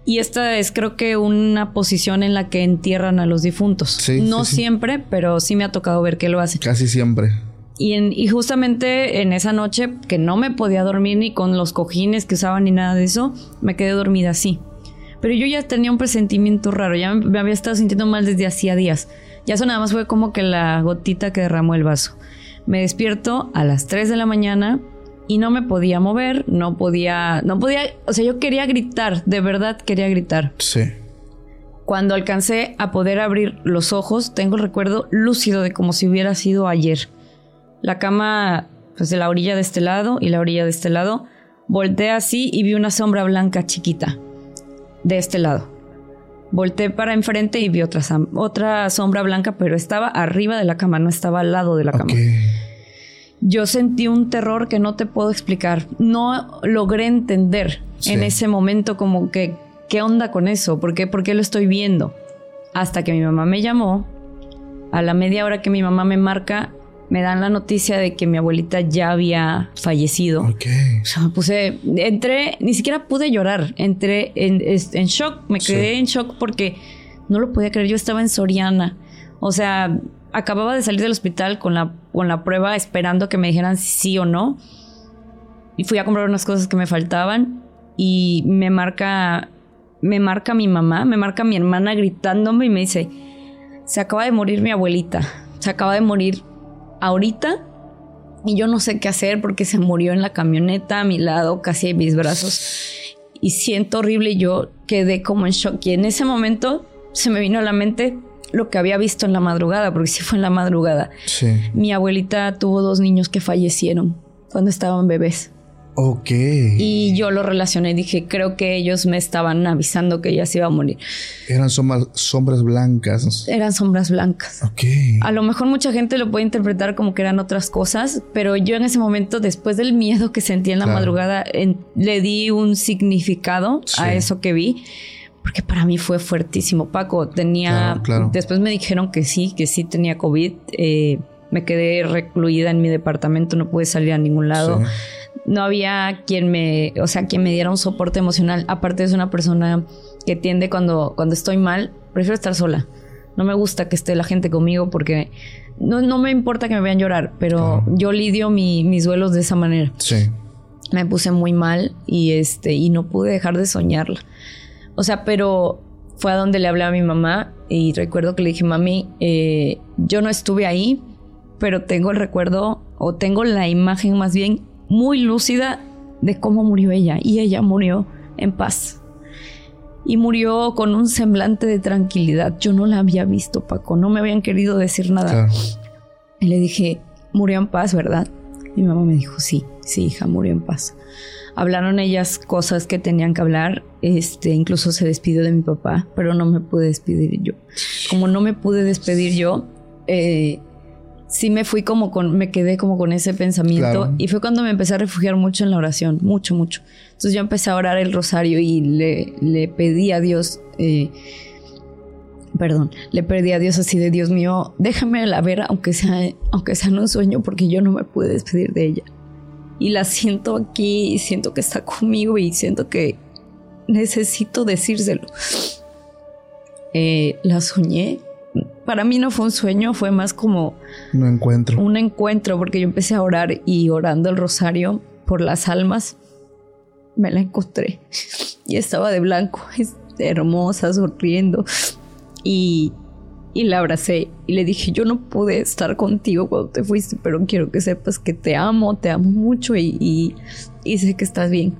Y esta es creo que una posición en la que entierran a los difuntos. no siempre, pero sí me ha tocado ver que lo hacen. Casi siempre. Y, en, y justamente en esa noche que no me podía dormir ni con los cojines que usaban ni nada de eso, me quedé dormida así. Pero yo ya tenía un presentimiento raro, ya me había estado sintiendo mal desde hacía días. Ya eso nada más fue como que la gotita que derramó el vaso. Me despierto a las 3 de la mañana y no me podía mover, no podía, no podía, o sea, yo quería gritar, de verdad quería gritar. Sí. Cuando alcancé a poder abrir los ojos, tengo el recuerdo lúcido de como si hubiera sido ayer. La cama, pues de la orilla de este lado y la orilla de este lado, volteé así y vi una sombra blanca chiquita de este lado. Volté para enfrente y vi otra, otra sombra blanca, pero estaba arriba de la cama, no estaba al lado de la cama. Yo sentí un terror que no te puedo explicar. No logré entender en ese momento como que, ¿qué onda con eso? ¿Por qué, ¿Por qué lo estoy viendo? Hasta que mi mamá me llamó, a la media hora que mi mamá me marca, me dan la noticia de que mi abuelita ya había fallecido. Ok. O sea, me puse, entré, ni siquiera pude llorar, entré en, en shock, me quedé en shock porque no lo podía creer, yo estaba en Soriana. O sea, acababa de salir del hospital con la, con la prueba esperando que me dijeran si sí o no. Y fui a comprar unas cosas que me faltaban y me marca, me marca mi mamá, me marca mi hermana gritándome y me dice, se acaba de morir mi abuelita, se acaba de morir ahorita y yo no sé qué hacer porque se murió en la camioneta a mi lado, casi en mis brazos. Y siento horrible y yo quedé como en shock. Y en ese momento se me vino a la mente lo que había visto en la madrugada, porque sí fue en la madrugada. Mi abuelita tuvo dos niños que fallecieron cuando estaban bebés. Ok. Y yo lo relacioné y dije, creo que ellos me estaban avisando que ella se iba a morir. Eran sombras, sombras blancas. Eran sombras blancas. Ok. A lo mejor mucha gente lo puede interpretar como que eran otras cosas, pero yo en ese momento, después del miedo que sentí en la Claro. madrugada, en- le di un significado Sí. a eso que vi. Porque para mí fue fuertísimo. Paco tenía. Claro, claro. Después me dijeron que sí, que sí tenía COVID. Eh, me quedé recluida en mi departamento, no pude salir a ningún lado. Sí. No había quien me, o sea, quien me diera un soporte emocional. Aparte es una persona que tiende cuando, cuando estoy mal, prefiero estar sola. No me gusta que esté la gente conmigo porque no, no me importa que me vean llorar, pero yo lidio mi- mis duelos de esa manera Sí. me puse muy mal y este y no pude dejar de soñarla. O sea, pero fue a donde le hablé a mi mamá y recuerdo que le dije, mami, eh, yo no estuve ahí, pero tengo el recuerdo o tengo la imagen más bien muy lúcida de cómo murió ella y ella murió en paz. Y murió con un semblante de tranquilidad. Yo no la había visto, Paco. No me habían querido decir nada. Claro. Y le dije, murió en paz, ¿verdad? Mi mamá me dijo, sí, sí, hija, murió en paz. Hablaron ellas cosas que tenían que hablar, este, incluso se despidió de mi papá, pero no me pude despedir yo. Como no me pude despedir yo, eh, sí me fui como con, me quedé como con ese pensamiento Claro. y fue cuando me empecé a refugiar mucho en la oración, mucho, mucho. Entonces yo empecé a orar el rosario y le, le pedí a Dios, eh, perdón, le pedí a Dios así de Dios mío, déjame la ver aunque sea, aunque sea en un sueño porque yo no me pude despedir de ella. Y la siento aquí y siento que está conmigo y siento que necesito decírselo. Eh, la soñé. Para mí no fue un sueño, fue más como No encuentro. un encuentro porque yo empecé a orar y orando el rosario por las almas. Me la encontré y estaba de blanco, hermosa, sonriendo. Y, y la abracé y le dije yo no pude estar contigo cuando te fuiste pero quiero que sepas que te amo, te amo mucho y, y, y sé que estás bien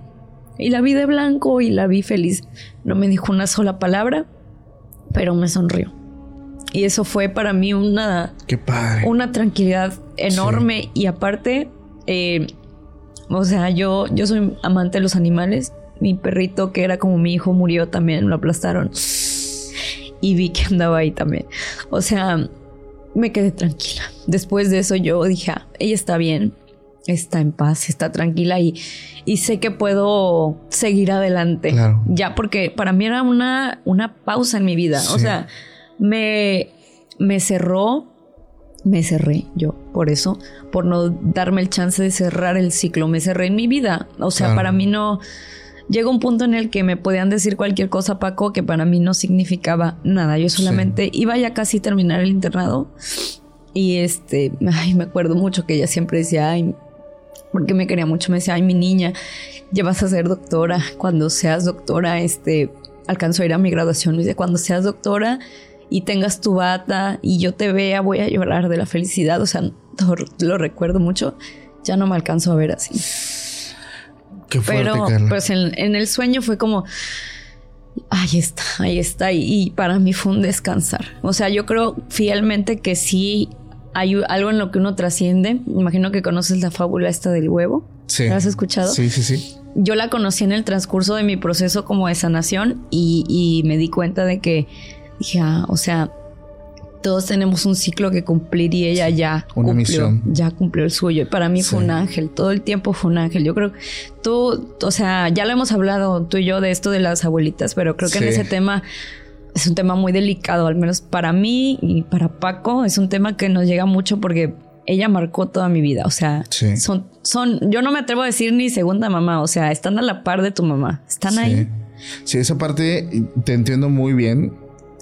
y la vi de blanco y la vi feliz. No me dijo una sola palabra pero me sonrió y eso fue para mí una Qué padre. una tranquilidad enorme y aparte, eh, o sea, yo, yo soy amante de los animales. Mi perrito, que era como mi hijo, murió también, lo aplastaron. Y vi que andaba ahí también. O sea, me quedé tranquila. Después de eso yo dije, "Ah, ella está bien, está en paz, está tranquila y, y sé que puedo seguir adelante. Claro. Ya, porque para mí era una, una pausa en mi vida. O sea, me, me cerró, me cerré yo, por eso, por no darme el chance de cerrar el ciclo, me cerré en mi vida. O sea, Claro. para mí no... Llega un punto en el que me podían decir cualquier cosa, Paco, que para mí no significaba nada. Yo solamente iba ya casi a terminar el internado y este, ay, me acuerdo mucho que ella siempre decía, ay, porque me quería mucho, me decía, ay, mi niña, ya vas a ser doctora. Cuando seas doctora, este, alcanzó a ir a mi graduación. Me dice, cuando seas doctora y tengas tu bata y yo te vea, voy a llorar de la felicidad. O sea, lo, lo recuerdo mucho. Ya no me alcanzo a ver así. Qué fuerte, Pero Carla. pues en, en el sueño fue como, ahí está, ahí está. Y, y para mí fue un descansar. O sea, yo creo fielmente que sí hay algo en lo que uno trasciende. Imagino que conoces la fábula esta del huevo. sí. ¿La has escuchado? Sí, sí, sí. Yo la conocí en el transcurso de mi proceso como de sanación y, y me di cuenta de que dije, ah, o sea, todos tenemos un ciclo que cumplir y ella ya Una cumplió, misión. ya cumplió el suyo. Y para mí fue un ángel, todo el tiempo fue un ángel. Yo creo que tú, o sea, ya lo hemos hablado tú y yo de esto de las abuelitas, pero creo que en ese tema es un tema muy delicado, al menos para mí y para Paco, es un tema que nos llega mucho porque ella marcó toda mi vida, o sea, son, son, yo no me atrevo a decir ni segunda mamá, o sea, están a la par de tu mamá, están ahí. Sí, esa parte te entiendo muy bien.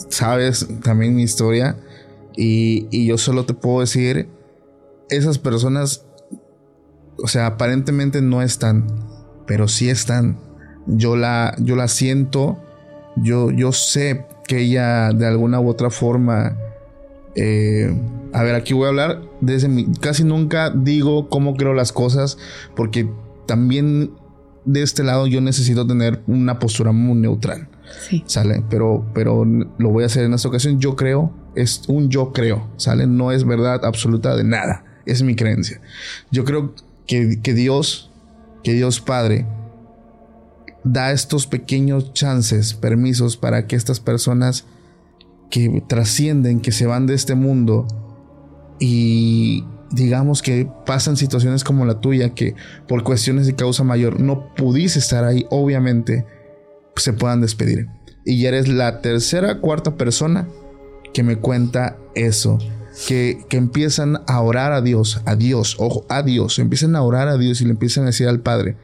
Sabes también mi historia. Y, y yo solo te puedo decir, esas personas, o sea, aparentemente no están, pero sí están. Yo la, yo la siento. Yo, yo sé que ella de alguna u otra forma. eh, a ver, aquí voy a hablar desde mi. Casi nunca digo cómo creo las cosas, porque también de este lado yo necesito tener una postura muy neutral. Sí. ¿Sale? Pero, pero lo voy a hacer en esta ocasión. Yo creo, es un yo creo, ¿sale? No es verdad absoluta de nada. Es mi creencia. Yo creo que, que Dios que Dios Padre da estos pequeños chances, permisos para que estas personas que trascienden, que se van de este mundo y digamos que pasan situaciones como la tuya, que por cuestiones de causa mayor no pudiste estar ahí, obviamente, se puedan despedir. Y ya eres la tercera, cuarta persona que me cuenta eso. Que, que, empiezan a orar a Dios, a Dios, ojo, a Dios, empiezan a orar a Dios y le empiezan a decir al Padre,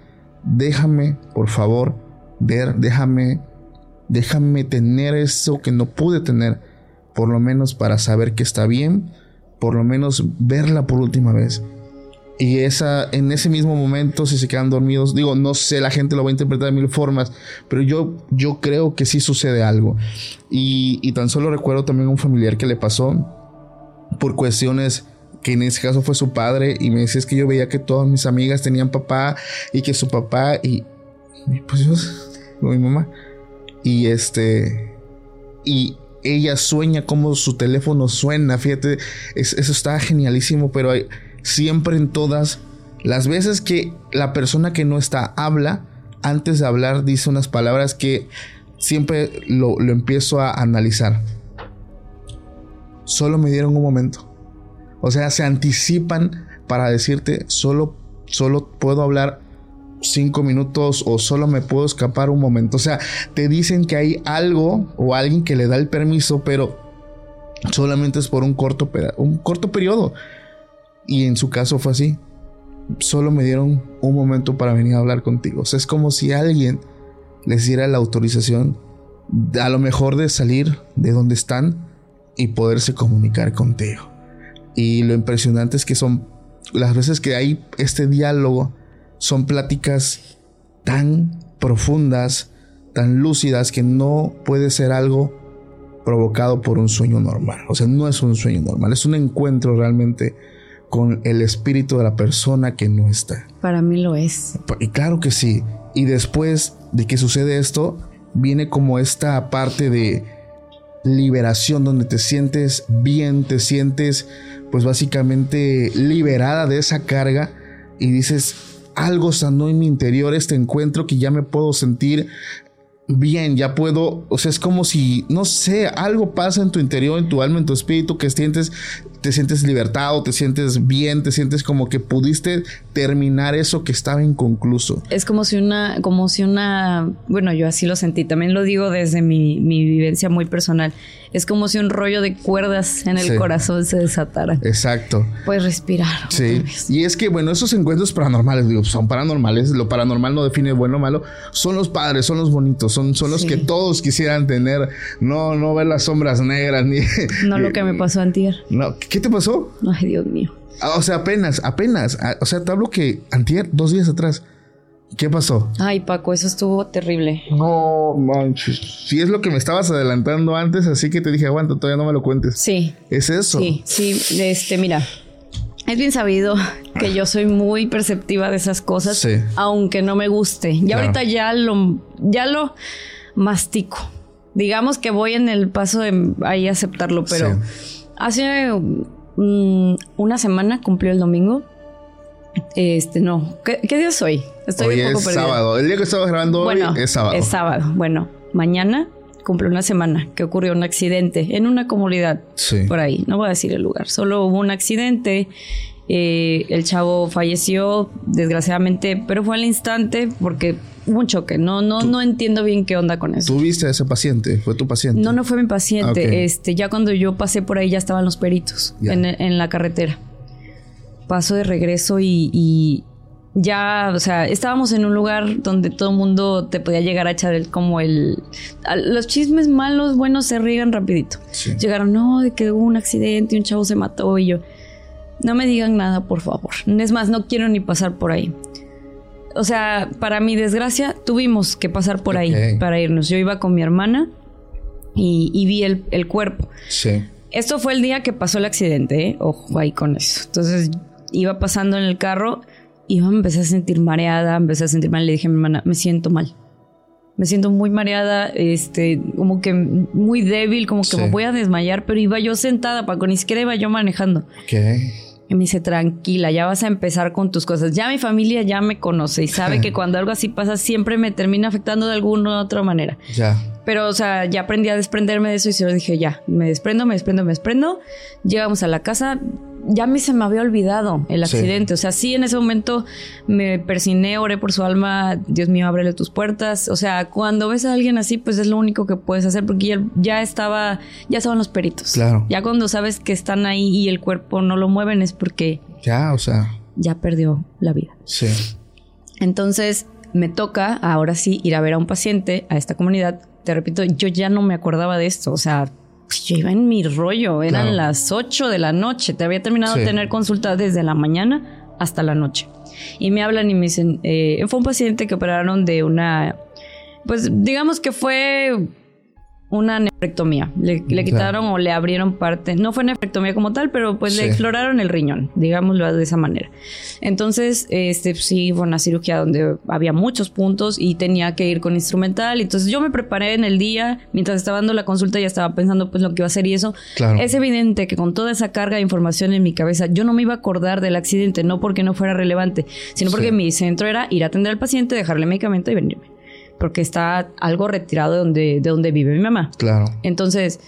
déjame, por favor, ver, déjame, déjame tener eso que no pude tener, por lo menos para saber que está bien, por lo menos verla por última vez. Y esa, en ese mismo momento, si se quedan dormidos, digo, no sé, la gente lo va a interpretar de mil formas, pero yo, yo creo que sí sucede algo. Y, y tan solo recuerdo también a un familiar que le pasó por cuestiones que en ese caso fue su padre y me decía es que yo veía que todas mis amigas tenían papá y que su papá y, pues yo, mi mamá y este y ella sueña como su teléfono suena, fíjate, eso está genialísimo, pero hay, siempre en todas las veces que la persona que no está habla, antes de hablar dice unas palabras que siempre lo, lo empiezo a analizar. Solo me dieron un momento. O sea, se anticipan para decirte, solo, solo puedo hablar cinco minutos o solo me puedo escapar un momento. O sea, te dicen que hay algo o alguien que le da el permiso, pero solamente es por un corto, un corto periodo. Y en su caso fue así. Solo me dieron un momento para venir a hablar contigo. O sea, es como si alguien les diera la autorización, a lo mejor de salir de donde están y poderse comunicar contigo. Y lo impresionante es que son las veces que hay este diálogo, son pláticas tan profundas, tan lúcidas, que no puede ser algo provocado por un sueño normal. O sea, no es un sueño normal, es un encuentro realmente con el espíritu de la persona que no está. Para mí lo es. Y claro que sí. Y después de que sucede esto, viene como esta parte de liberación donde te sientes bien, te sientes pues básicamente liberada de esa carga y dices, algo sanó en mi interior este encuentro que ya me puedo sentir bien, ya puedo, o sea, es como si, no sé, algo pasa en tu interior, en tu alma, en tu espíritu, que sientes, te sientes libertado, te sientes bien, te sientes como que pudiste terminar eso que estaba inconcluso. Es como si una, como si una, bueno, yo así lo sentí, también lo digo desde mi, mi vivencia muy personal es como si un rollo de cuerdas en el corazón se desatara. Exacto. Puedes respirar. Sí. Y es que, bueno, esos encuentros paranormales, digo, son paranormales. Lo paranormal no define bueno o malo. Son los padres, son los bonitos, son, son los que todos quisieran tener. No, no ver las sombras negras *laughs* ni. No lo que me pasó antier. No, ¿qué te pasó? Ay, Dios mío. Ah, o sea, apenas, apenas. Ah, o sea, te hablo que antier, dos días atrás ¿Qué pasó? Ay, Paco, eso estuvo terrible. No, manches. Si es lo que me estabas adelantando antes, así que te dije, aguanta, todavía no me lo cuentes. Sí. ¿Es eso? Sí, sí. Este, mira. Es bien sabido *laughs* que yo soy muy perceptiva de esas cosas, sí. aunque no me guste. Y ahorita ya lo, ya lo mastico. Digamos que voy en el paso de ahí aceptarlo, pero hace mm, una semana cumplió el domingo este, no. ¿Qué, día es hoy? Estoy hoy un poco es sábado. El día que estamos grabando hoy es sábado. Es sábado. Bueno, mañana cumple una semana que ocurrió un accidente en una comunidad por ahí. No voy a decir el lugar. Solo hubo un accidente. Eh, el chavo falleció, desgraciadamente, pero fue al instante porque hubo un choque. No, no, no entiendo bien qué onda con eso. ¿Tú viste a ese paciente? ¿Fue tu paciente? No, no fue mi paciente. Este, ya cuando yo pasé por ahí ya estaban los peritos en, en la carretera paso de regreso y, ya, o sea, estábamos en un lugar donde todo el mundo te podía llegar a echar el, como el... los chismes malos, buenos, se riegan rapidito. Llegaron, no, de que hubo un accidente y un chavo se mató y yo... No me digan nada, por favor. Es más, no quiero ni pasar por ahí. O sea, para mi desgracia, tuvimos que pasar por ahí para irnos. Yo iba con mi hermana y, vi el, el, cuerpo. Sí. Esto fue el día que pasó el accidente, ¿eh? Ojo ahí con eso. Entonces iba pasando en el carro y me empecé a sentir mareada, empecé a sentir mal. Le dije a mi hermana, me siento mal. Me siento muy mareada, este, como que muy débil, como que me voy a desmayar, pero iba yo sentada, Paco, ni siquiera iba yo manejando. ¿Qué? Y me dice, tranquila, ya vas a empezar con tus cosas. Ya mi familia ya me conoce y sabe que *laughs* cuando algo así pasa siempre me termina afectando de alguna u otra manera. Ya. Pero, o sea, ya aprendí a desprenderme de eso y se lo dije, ya, me desprendo, me desprendo, me desprendo. Llegamos a la casa, ya a mí se me había olvidado el Sí. accidente. O sea, sí, en ese momento me persiné, oré por su alma, Dios mío, ábrele tus puertas. O sea, cuando ves a alguien así, pues es lo único que puedes hacer porque ya, ya estaba, ya estaban los peritos. Claro. Ya cuando sabes que están ahí y el cuerpo no lo mueven es porque Ya, o sea, ya perdió la vida. sí. Entonces me toca ahora sí ir a ver a un paciente a esta comunidad. Te repito, yo ya no me acordaba de esto. O sea, yo iba en mi rollo. Eran Claro. las 8 de la noche. Te había terminado de Sí. tener consulta desde la mañana hasta la noche. Y me hablan y me dicen, eh, fue un paciente que operaron de una, pues digamos que fue una nefrectomía. Le, le Claro. quitaron o le abrieron parte. No fue nefrectomía como tal, pero pues le exploraron el riñón, digámoslo de esa manera. Entonces, este sí fue una cirugía donde había muchos puntos y tenía que ir con instrumental. Entonces yo me preparé en el día, mientras estaba dando la consulta ya estaba pensando pues lo que iba a hacer y eso. Claro. Es evidente que con toda esa carga de información en mi cabeza, yo no me iba a acordar del accidente, no porque no fuera relevante, sino porque Sí. mi centro era ir a atender al paciente, dejarle medicamento y venirme. Porque está algo retirado de donde, de donde vive mi mamá. Claro. Entonces,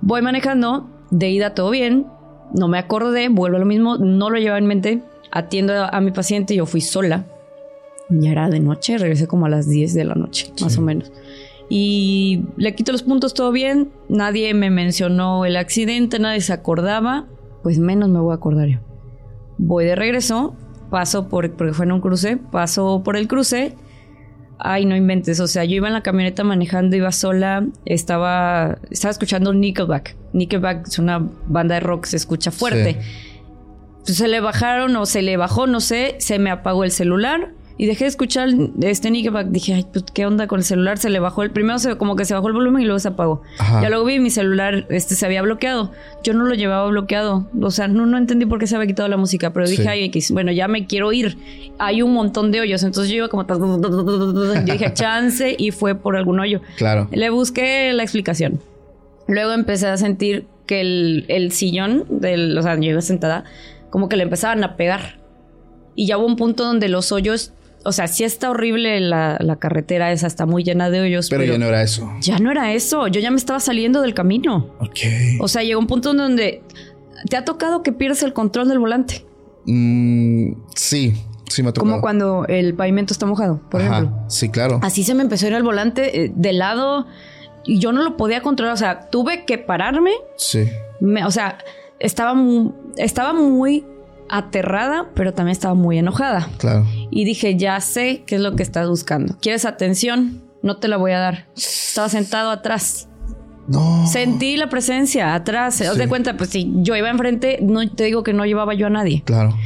voy manejando, de ida todo bien, no me acordé, vuelvo a lo mismo, no lo llevaba en mente, atiendo a, a mi paciente, yo fui sola, ya era de noche, regresé como a las 10 de la noche, más o menos. Y le quito los puntos, todo bien, nadie me mencionó el accidente, nadie se acordaba, pues menos me voy a acordar yo. Voy de regreso, paso por, porque fue en un cruce, paso por el cruce, Ay, no inventes. O sea, yo iba en la camioneta manejando, iba sola, estaba, estaba escuchando Nickelback. Nickelback es una banda de rock, se escucha fuerte. Sí. Se le bajaron o se le bajó, no sé, se me apagó el celular y dejé de escuchar este Nickelback. Dije, ay, pues, ¿qué onda con el celular? Se le bajó el primero, se, como que se bajó el volumen y luego se apagó. Ajá. Ya luego vi mi celular, este se había bloqueado. Yo no lo llevaba bloqueado. O sea, no, no entendí por qué se había quitado la música, pero dije, Sí. ay, X, bueno, ya me quiero ir. Hay un montón de hoyos, entonces yo iba como... Yo dije, *laughs* chance, y fue por algún hoyo. Claro. Le busqué la explicación. Luego empecé a sentir que el, el sillón, del, o sea, yo iba sentada, como que le empezaban a pegar. Y ya hubo un punto donde los hoyos, o sea, sí está horrible la, la carretera esa, está muy llena de hoyos. Pero Pero, ya no era eso. ya no era eso, yo ya me estaba saliendo del camino. Ok. O sea, llegó un punto en donde te ha tocado que pierdes el control del volante. Mm, sí, sí me ha tocado. Como cuando el pavimento está mojado, por Ajá, ejemplo. Sí, claro. Así se me empezó a ir el volante eh, de lado y yo no lo podía controlar. O sea, tuve que pararme. Sí. Me- o sea, estaba, mu- estaba muy aterrada, pero también estaba muy enojada. Claro. Y dije, ya sé qué es lo que estás buscando. ¿Quieres atención? No te la voy a dar. Estaba sentado atrás. No. Sentí la presencia atrás. Sí. de cuenta, pues si yo iba enfrente, no te digo que no llevaba yo a nadie. Claro.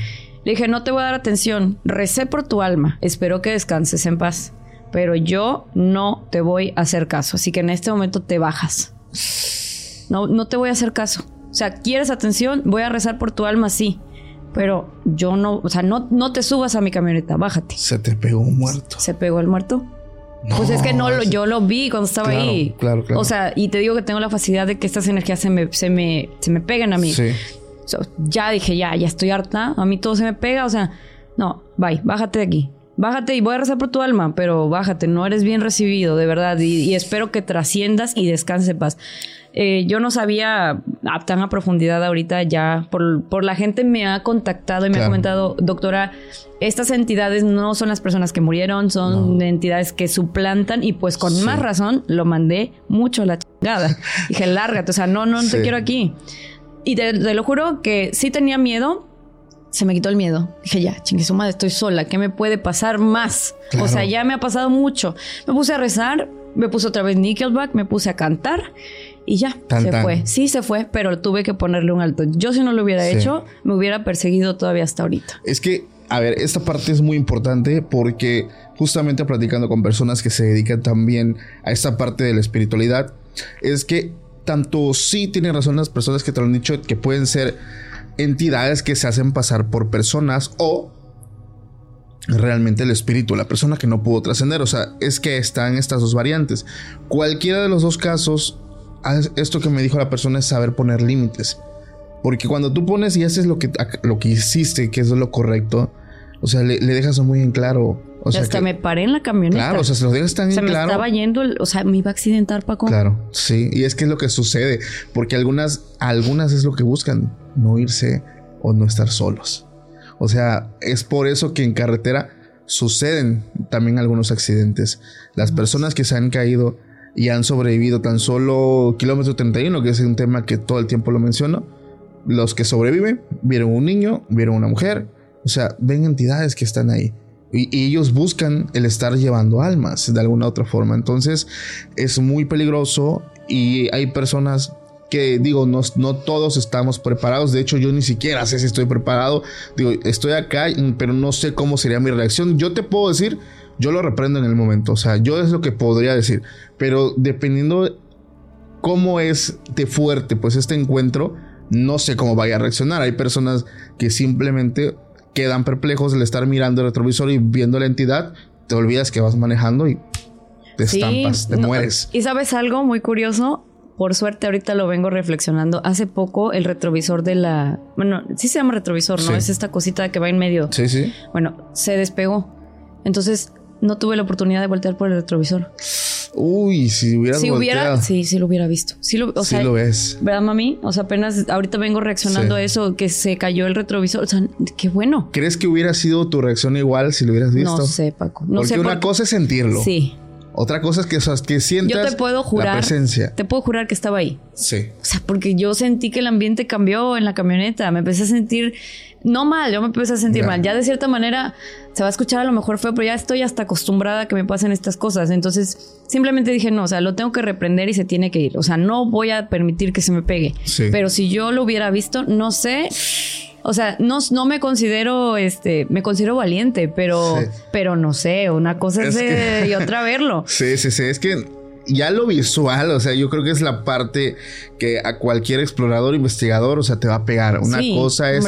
Le dije, no te voy a dar atención. Recé por tu alma. Espero que descanses en paz. Pero yo no te voy a hacer caso. Así que en este momento te bajas. No, no te voy a hacer caso. O sea, ¿quieres atención? Voy a rezar por tu alma, sí. Pero yo no, o sea, no, no te subas a mi camioneta, bájate. Se te pegó un muerto. ¿Se pegó el muerto? pues es que no lo, yo lo vi cuando estaba Claro, ahí. claro, claro. O sea, y te digo que tengo la facilidad de que estas energías se me, se me, se me pegan a mí. Sí. So, ya dije, ya, ya estoy harta. A mí todo se me pega. O sea, no, bye, bájate de aquí. Bájate y voy a rezar por tu alma, pero bájate, no eres bien recibido, de verdad. Y, y espero que trasciendas y descanses en paz. Eh, yo no sabía a- tan a profundidad ahorita ya, por, por la gente me ha contactado y me ha Claro. comentado, doctora, estas entidades no son las personas que murieron, son entidades que suplantan y pues con Sí. más razón lo mandé mucho a la chingada. *laughs* Dije, lárgate, o sea, no, no Sí. te quiero aquí. Y te, te lo juro que sí tenía miedo. Se me quitó el miedo. Dije, ya, chingue su madre, estoy sola. ¿Qué me puede pasar más? Claro. O sea, ya me ha pasado mucho. Me puse a rezar, me puse otra vez Nickelback, me puse a cantar y ya, Tan, se tan. fue. Sí, se fue, pero tuve que ponerle un alto. Yo si no lo hubiera Sí. hecho, me hubiera perseguido todavía hasta ahorita. Es que, a ver, esta parte es muy importante porque justamente platicando con personas que se dedican también a esta parte de la espiritualidad, es que tanto sí tienen razón las personas que te lo han dicho que pueden ser entidades que se hacen pasar por personas o realmente el espíritu, la persona que no pudo trascender. O sea, es que están estas dos variantes. Cualquiera de los dos casos, esto que me dijo la persona es saber poner límites. Porque cuando tú pones y haces lo que, lo que hiciste, que es lo correcto, o sea, le, dejas muy en claro. O sea, hasta me paré en la camioneta. Claro, o sea, se lo dejas tan o sea, me estaba yendo, o sea, me iba a accidentar, Paco. Claro, sí. Y es que es lo que sucede. Porque algunas, algunas es lo que buscan, no irse o no estar solos. O sea, es por eso que en carretera suceden también algunos accidentes. Las personas que se han caído y han sobrevivido tan solo kilómetro 31, que es un tema que todo el tiempo lo menciono, los que sobreviven vieron un niño, vieron una mujer, o sea, ven entidades que están ahí. Y, ellos buscan el estar llevando almas de alguna otra forma. Entonces es muy peligroso y hay personas que digo, no, no todos estamos preparados. De hecho, yo ni siquiera sé si estoy preparado. Digo, estoy acá, pero no sé cómo sería mi reacción. Yo te puedo decir, yo lo reprendo en el momento. O sea, yo es lo que podría decir. Pero dependiendo cómo es de fuerte, pues este encuentro, no sé cómo vaya a reaccionar. Hay personas que simplemente quedan perplejos al estar mirando el retrovisor y viendo la entidad. Te olvidas que vas manejando y te estampas, te mueres. Y sabes algo muy curioso, por suerte ahorita lo vengo reflexionando. Hace poco el retrovisor de la... Bueno, sí se llama retrovisor, ¿no? Es esta cosita que va en medio. Sí, sí. Bueno, se despegó. Entonces no tuve la oportunidad de voltear por el retrovisor. Uy, si hubiera si hubiera, sí, sí lo hubiera visto. Sí lo, o sí lo ves. ¿Verdad, mami? O sea, apenas ahorita vengo reaccionando a eso, que se cayó el retrovisor. O sea, qué bueno. ¿Crees que hubiera sido tu reacción igual si lo hubieras visto? No sé, Paco. No porque una cosa es sentirlo. Sí. Otra cosa es que, o que sientas yo te puedo jurar, la presencia. Te puedo jurar que estaba ahí. Sí. O sea, porque yo sentí que el ambiente cambió en la camioneta. Me empecé a sentir, no mal, yo me empecé a sentir mal. Ya de cierta manera se va a escuchar a lo mejor feo, pero ya estoy hasta acostumbrada a que me pasen estas cosas. Entonces, simplemente dije, no, o sea, lo tengo que reprender y se tiene que ir. O sea, no voy a permitir que se me pegue. Sí. Pero si yo lo hubiera visto, no sé o sea, no, no me considero, este, me considero valiente, pero, pero no sé, una cosa es, y otra verlo. *laughs* Sí, sí, sí, es que ya lo visual, o sea, yo creo que es la parte que a cualquier explorador, investigador, o sea, te va a pegar. Una cosa es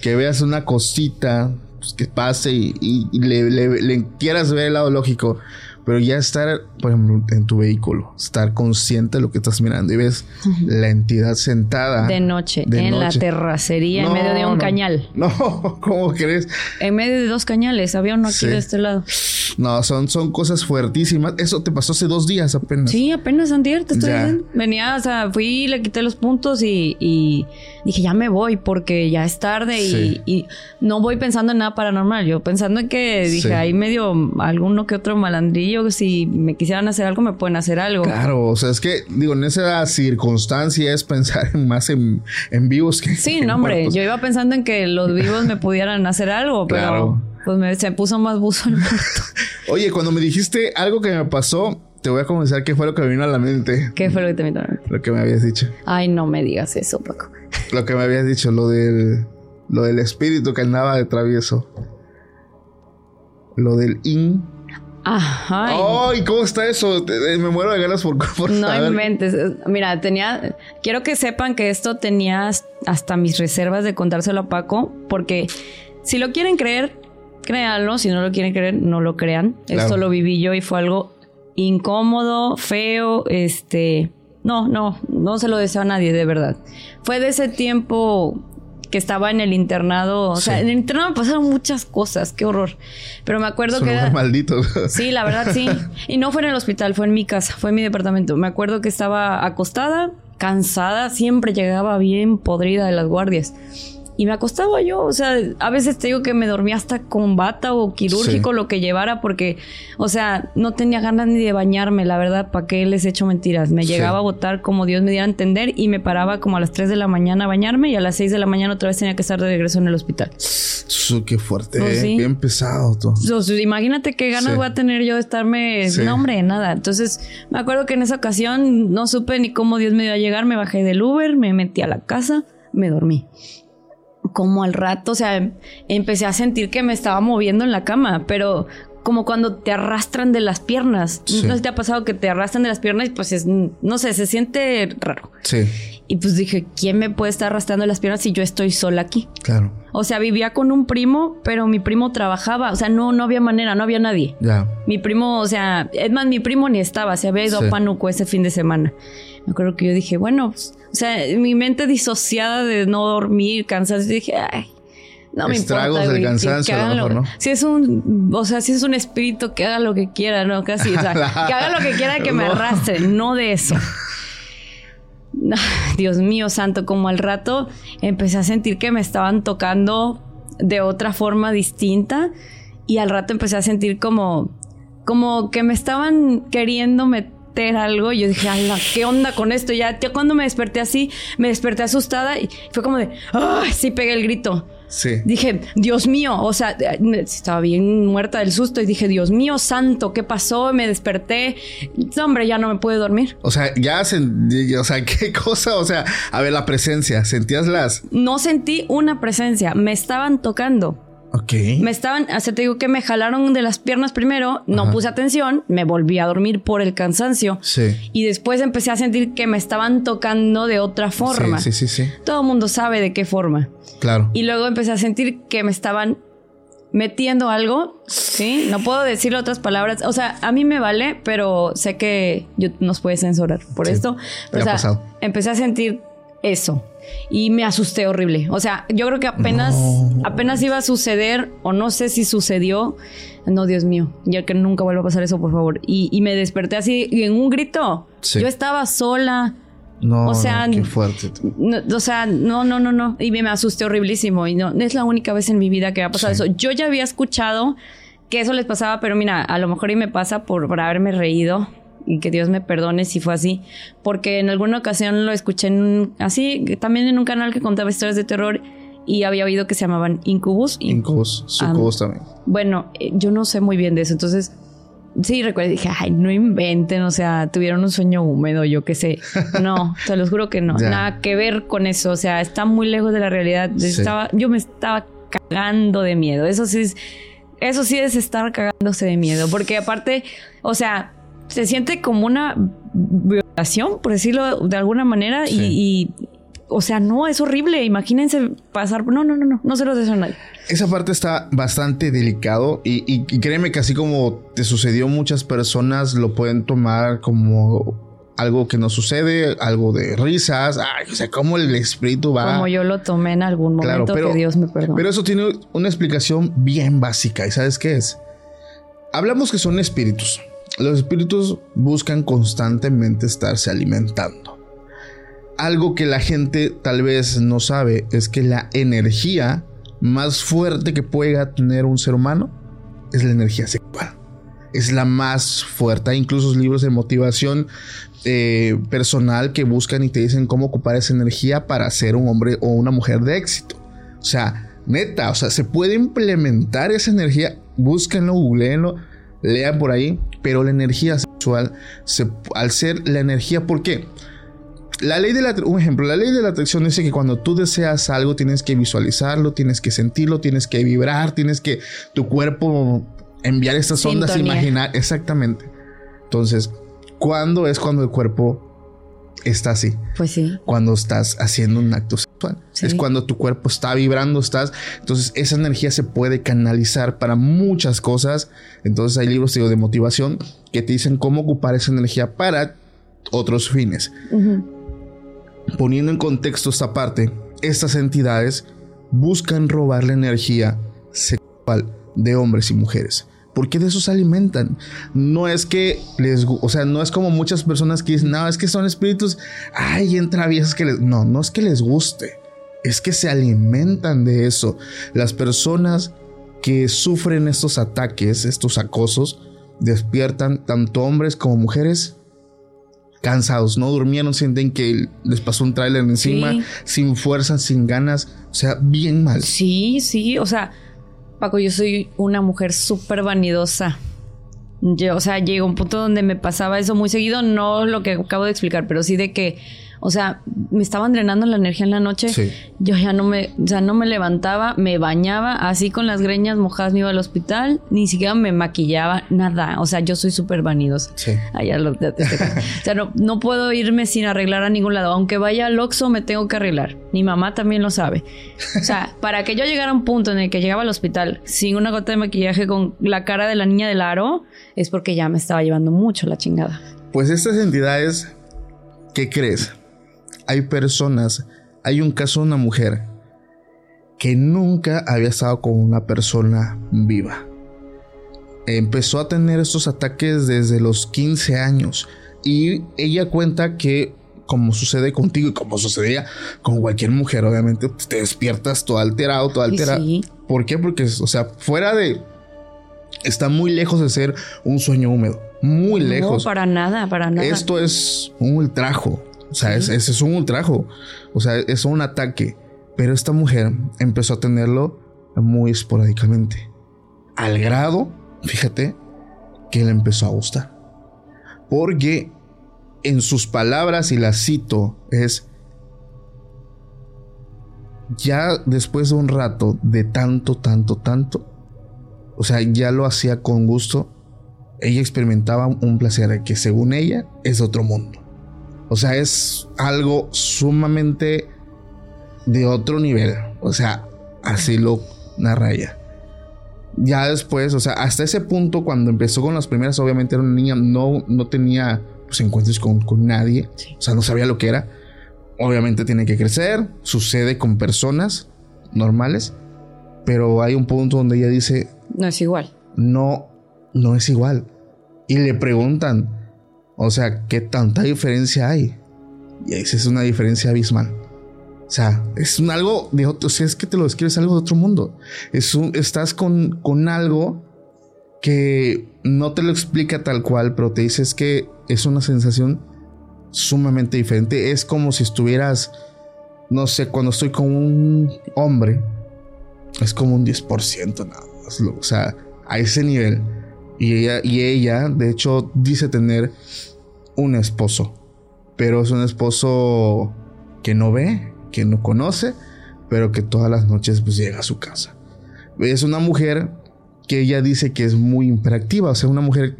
que veas una cosita pues, que pase y, le, le, quieras ver el lado lógico. Pero ya estar, por ejemplo, en tu vehículo, estar consciente de lo que estás mirando y ves la entidad sentada. De noche, en la terracería, en medio de un cañal. No, *laughs* ¿cómo crees? En medio de dos cañales, había uno aquí de este lado. No, son, son cosas fuertísimas. Eso te pasó hace dos días apenas. Sí, apenas antier, te estoy diciendo. Venía, o sea, fui, le quité los puntos y, dije, ya me voy porque ya es tarde y, no voy pensando en nada paranormal. Yo pensando en que dije, hay medio alguno que otro malandrillo si me quisieran hacer algo, me pueden hacer algo. Claro, o sea, es que, digo, en esa circunstancia es pensar más en, vivos que. Sí, *laughs* no, hombre. Yo iba pensando en que los vivos me pudieran hacer algo, pero pues me, se puso más buzo el muerto. *laughs* Oye, cuando me dijiste algo que me pasó, te voy a comenzar qué fue lo que me vino a la mente. ¿Qué fue lo que te vino a la mente? Lo que me habías dicho. Ay, no me digas eso, Paco. Lo que me habías dicho, lo del, lo del espíritu que andaba de travieso. Lo del in Ay, ¿cómo está eso? Me muero de ganas por, *laughs* por No inventes. Mira, tenía. Quiero que sepan que esto tenía hasta mis reservas de contárselo a Paco, porque si lo quieren creer, créanlo. Si no lo quieren creer, no lo crean. Esto lo viví yo y fue algo incómodo, feo, este. No, no, no se lo deseo a nadie, de verdad. Fue de ese tiempo que estaba en el internado. O sea, en el internado pasaron muchas cosas, qué horror. Pero me acuerdo que. Era... maldito. *laughs* Sí, la verdad sí. Y no fue en el hospital, fue en mi casa, fue en mi departamento. Me acuerdo que estaba acostada, cansada, siempre llegaba bien podrida de las guardias. Y me acostaba yo, o sea, a veces te digo que me dormía hasta con bata o quirúrgico, lo que llevara, porque, o sea, no tenía ganas ni de bañarme, la verdad, ¿para qué les he hecho mentiras? Me llegaba a botar como Dios me diera a entender y me paraba como a las 3 de la mañana a bañarme y a las 6 de la mañana otra vez tenía que estar de regreso en el hospital. qué fuerte, pues bien pesado todo. imagínate qué ganas voy a tener yo de estarme, no hombre, nada. Entonces, me acuerdo que en esa ocasión no supe ni cómo Dios me iba a llegar, me bajé del Uber, me metí a la casa, me dormí como al rato, o sea, empecé a sentir que me estaba moviendo en la cama, pero como cuando te arrastran de las piernas. No te ha pasado que te arrastran de las piernas y pues es, no sé, se siente raro. Sí. Y pues dije, ¿quién me puede estar arrastrando de las piernas si yo estoy sola aquí? Claro. O sea, vivía con un primo, pero mi primo trabajaba. O sea, no, no había manera, no había nadie. Ya. Mi primo, o sea, es más, mi primo ni estaba, se había ido a Panuco ese fin de semana. Me acuerdo que yo dije, bueno, pues, o sea, mi mente disociada de no dormir, cansancio, dije, ay, no me Estragos importa. del güey, cansancio, que a lo mejor, ¿no? Si es un, o sea, si es un espíritu que haga lo que quiera, ¿no? Casi, o sea, *laughs* que haga lo que quiera que me arrastre, no de eso. *laughs* Dios mío santo, como al rato empecé a sentir que me estaban tocando de otra forma distinta y al rato empecé a sentir como, como que me estaban queriendo meter algo y yo dije, ala, ¿qué onda con esto? Ya, ya cuando me desperté así, me desperté asustada y fue como de, ¡ay! Sí, pegué el grito. Sí. Dije, Dios mío, o sea, eh, estaba bien muerta del susto y dije, Dios mío santo, ¿qué pasó? Me desperté. No, hombre, ya no me pude dormir. O sea, ya o sea, *laughs* qué cosa, o sea, a ver, la presencia, ¿sentías las? No sentí una presencia, me estaban tocando. Ok. Me estaban, o sea, te digo que me jalaron de las piernas primero, no Ajá. puse atención, me volví a dormir por el cansancio. Sí. Y después empecé a sentir que me estaban tocando de otra forma. Sí, sí, sí, sí. Todo el mundo sabe de qué forma. Claro. Y luego empecé a sentir que me estaban metiendo algo, ¿sí? No puedo decir otras palabras. O sea, a mí me vale, pero sé que nos puede censurar por Sí, esto. Pero, ha o sea, pasado. empecé a sentir eso. Y me asusté horrible. O sea, yo creo que apenas, No. apenas iba a suceder, o no sé si sucedió. No, Dios mío, ya que nunca vuelva a pasar eso, por favor. Y, y me desperté así y en un grito. Sí. Yo estaba sola. No, o sea, no, qué fuerte. No, o sea, no, no, no, no. Y me, me asusté horriblísimo. Y no, es la única vez en mi vida que me ha pasado Sí. eso. Yo ya había escuchado que eso les pasaba, pero mira, a lo mejor y me pasa por, por haberme reído. Y que Dios me perdone si fue así. Porque en alguna ocasión lo escuché en así, también en un canal que contaba historias de terror. Y había oído que se llamaban Incubus. Incubus, sucubus también. bueno, eh, yo no sé muy bien de eso. Entonces, sí, recuerdo, dije, ay, no inventen, o sea, tuvieron un sueño húmedo, yo qué sé. *laughs* No, te los juro que no. Nada que ver con eso. O sea, está muy lejos de la realidad. Sí. Estaba, yo me estaba cagando de miedo. Eso sí es, eso sí es estar cagándose de miedo. Porque aparte, o sea, se siente como una violación, por decirlo de alguna manera, Sí. y, y, o sea, no, es horrible. Imagínense pasar. No, no, no, no, no se lo deseo a nadie. Esa parte está bastante delicado y, y- y créeme que así como te sucedió, muchas personas lo pueden tomar como algo que no sucede, algo de risas, ay, o sea, cómo el espíritu va. Como yo lo tomé en algún Claro, momento, pero- que Dios me perdone. Pero eso tiene una explicación bien básica. ¿Y sabes qué es? Hablamos que son espíritus. Los espíritus buscan constantemente estarse alimentando. Algo que la gente tal vez no sabe es que la energía más fuerte que pueda tener un ser humano es la energía sexual. Es la más fuerte. Hay incluso libros de motivación eh, personal que buscan y te dicen cómo ocupar esa energía para ser un hombre o una mujer de éxito. O sea, neta, o sea, se puede implementar esa energía. Búsquenlo, googleenlo, lean por ahí. Pero la energía sexual, se- al ser la energía, ¿por qué? La ley de la, un ejemplo, la ley de la atracción dice que cuando tú deseas algo tienes que visualizarlo, tienes que sentirlo, tienes que vibrar, tienes que tu cuerpo enviar estas ondas Sintonía. imaginar exactamente. Entonces, ¿cuándo es cuando el cuerpo está así? Pues sí. Cuando estás haciendo un acto sexual. Sí. Es cuando tu cuerpo está vibrando, estás. Entonces, esa energía se puede canalizar para muchas cosas. Entonces, hay libros digo, de motivación que te dicen cómo ocupar esa energía para otros fines. Poniendo en contexto esta parte, estas entidades buscan robar la energía sexual de hombres y mujeres. Porque de eso se alimentan. No es que les, o sea, no es como muchas personas que dicen, no, es que son espíritus, ay, entra viejas que les, no, no es que les guste, es que se alimentan de eso. Las personas que sufren estos ataques, estos acosos, despiertan tanto hombres como mujeres cansados, no durmieron, sienten que les pasó un tráiler encima, Sí. sin fuerza, sin ganas, o sea, bien mal. Sí, sí. O sea, Paco, yo soy una mujer súper vanidosa. Yo, o sea, llegó un punto donde me pasaba eso muy seguido, no lo que acabo de explicar, pero sí de que, o sea, me estaban drenando la energía en la noche. Sí. Yo ya no me, o sea, no me levantaba, me bañaba, así con las greñas mojadas me iba al hospital, ni siquiera me maquillaba, nada. O sea, yo soy súper vanidosa. Sí. Ya lo- te- te- o sea, no, no puedo irme sin arreglar a ningún lado. Aunque vaya al Oxxo, me tengo que arreglar. Mi mamá también lo sabe. O sea, *laughs* para que yo llegara a un punto en el que llegaba al hospital sin una gota de maquillaje con la cara de la niña del aro, es porque ya me estaba llevando mucho la chingada. Pues estas entidades ¿qué crees? Hay personas, hay un caso de una mujer que nunca había estado con una persona viva. Empezó a tener estos ataques desde los 15 años y ella cuenta que como sucede contigo y como sucedería con cualquier mujer, obviamente te despiertas todo alterado, todo alterado. ¿Por qué? Porque, o sea, fuera de... Está muy lejos de ser un sueño húmedo. Muy lejos. No, para nada, para nada. Esto es un ultrajo. O sea, ese es, un ultrajo. O sea, es un ataque. Pero esta mujer empezó a tenerlo muy esporádicamente. Al grado, fíjate, que le empezó a gustar. Porque en sus palabras, y las cito, es, ya después de un rato de tanto, tanto, tanto, o sea, ya lo hacía con gusto, ella experimentaba un placer que según ella es otro mundo. O sea, es algo sumamente de otro nivel. O sea, así lo narra ella. Ya después, o sea, hasta ese punto, cuando empezó con las primeras, obviamente era una niña, no, no tenía pues, encuentres con, con nadie. O sea, no sabía lo que era. Obviamente tiene que crecer, sucede con personas normales, pero hay un punto donde ella dice... No es igual. No, no es igual. Y le preguntan, o sea, ¿qué tanta diferencia hay? Y ahí es una diferencia abismal. O sea, es un algo de otro, o sea, es que te lo describes algo de otro mundo. Es un, estás con, con algo que no te lo explica tal cual, pero te dices que es una sensación sumamente diferente. Es como si estuvieras, no sé, cuando estoy con un hombre, es como un 10% nada más. O sea, a ese nivel. Y ella, y ella, de hecho, dice tener un esposo. Pero es un esposo que no ve, que no conoce, pero que todas las noches pues llega a su casa. Es una mujer que ella dice que es muy imperactiva, o sea, una mujer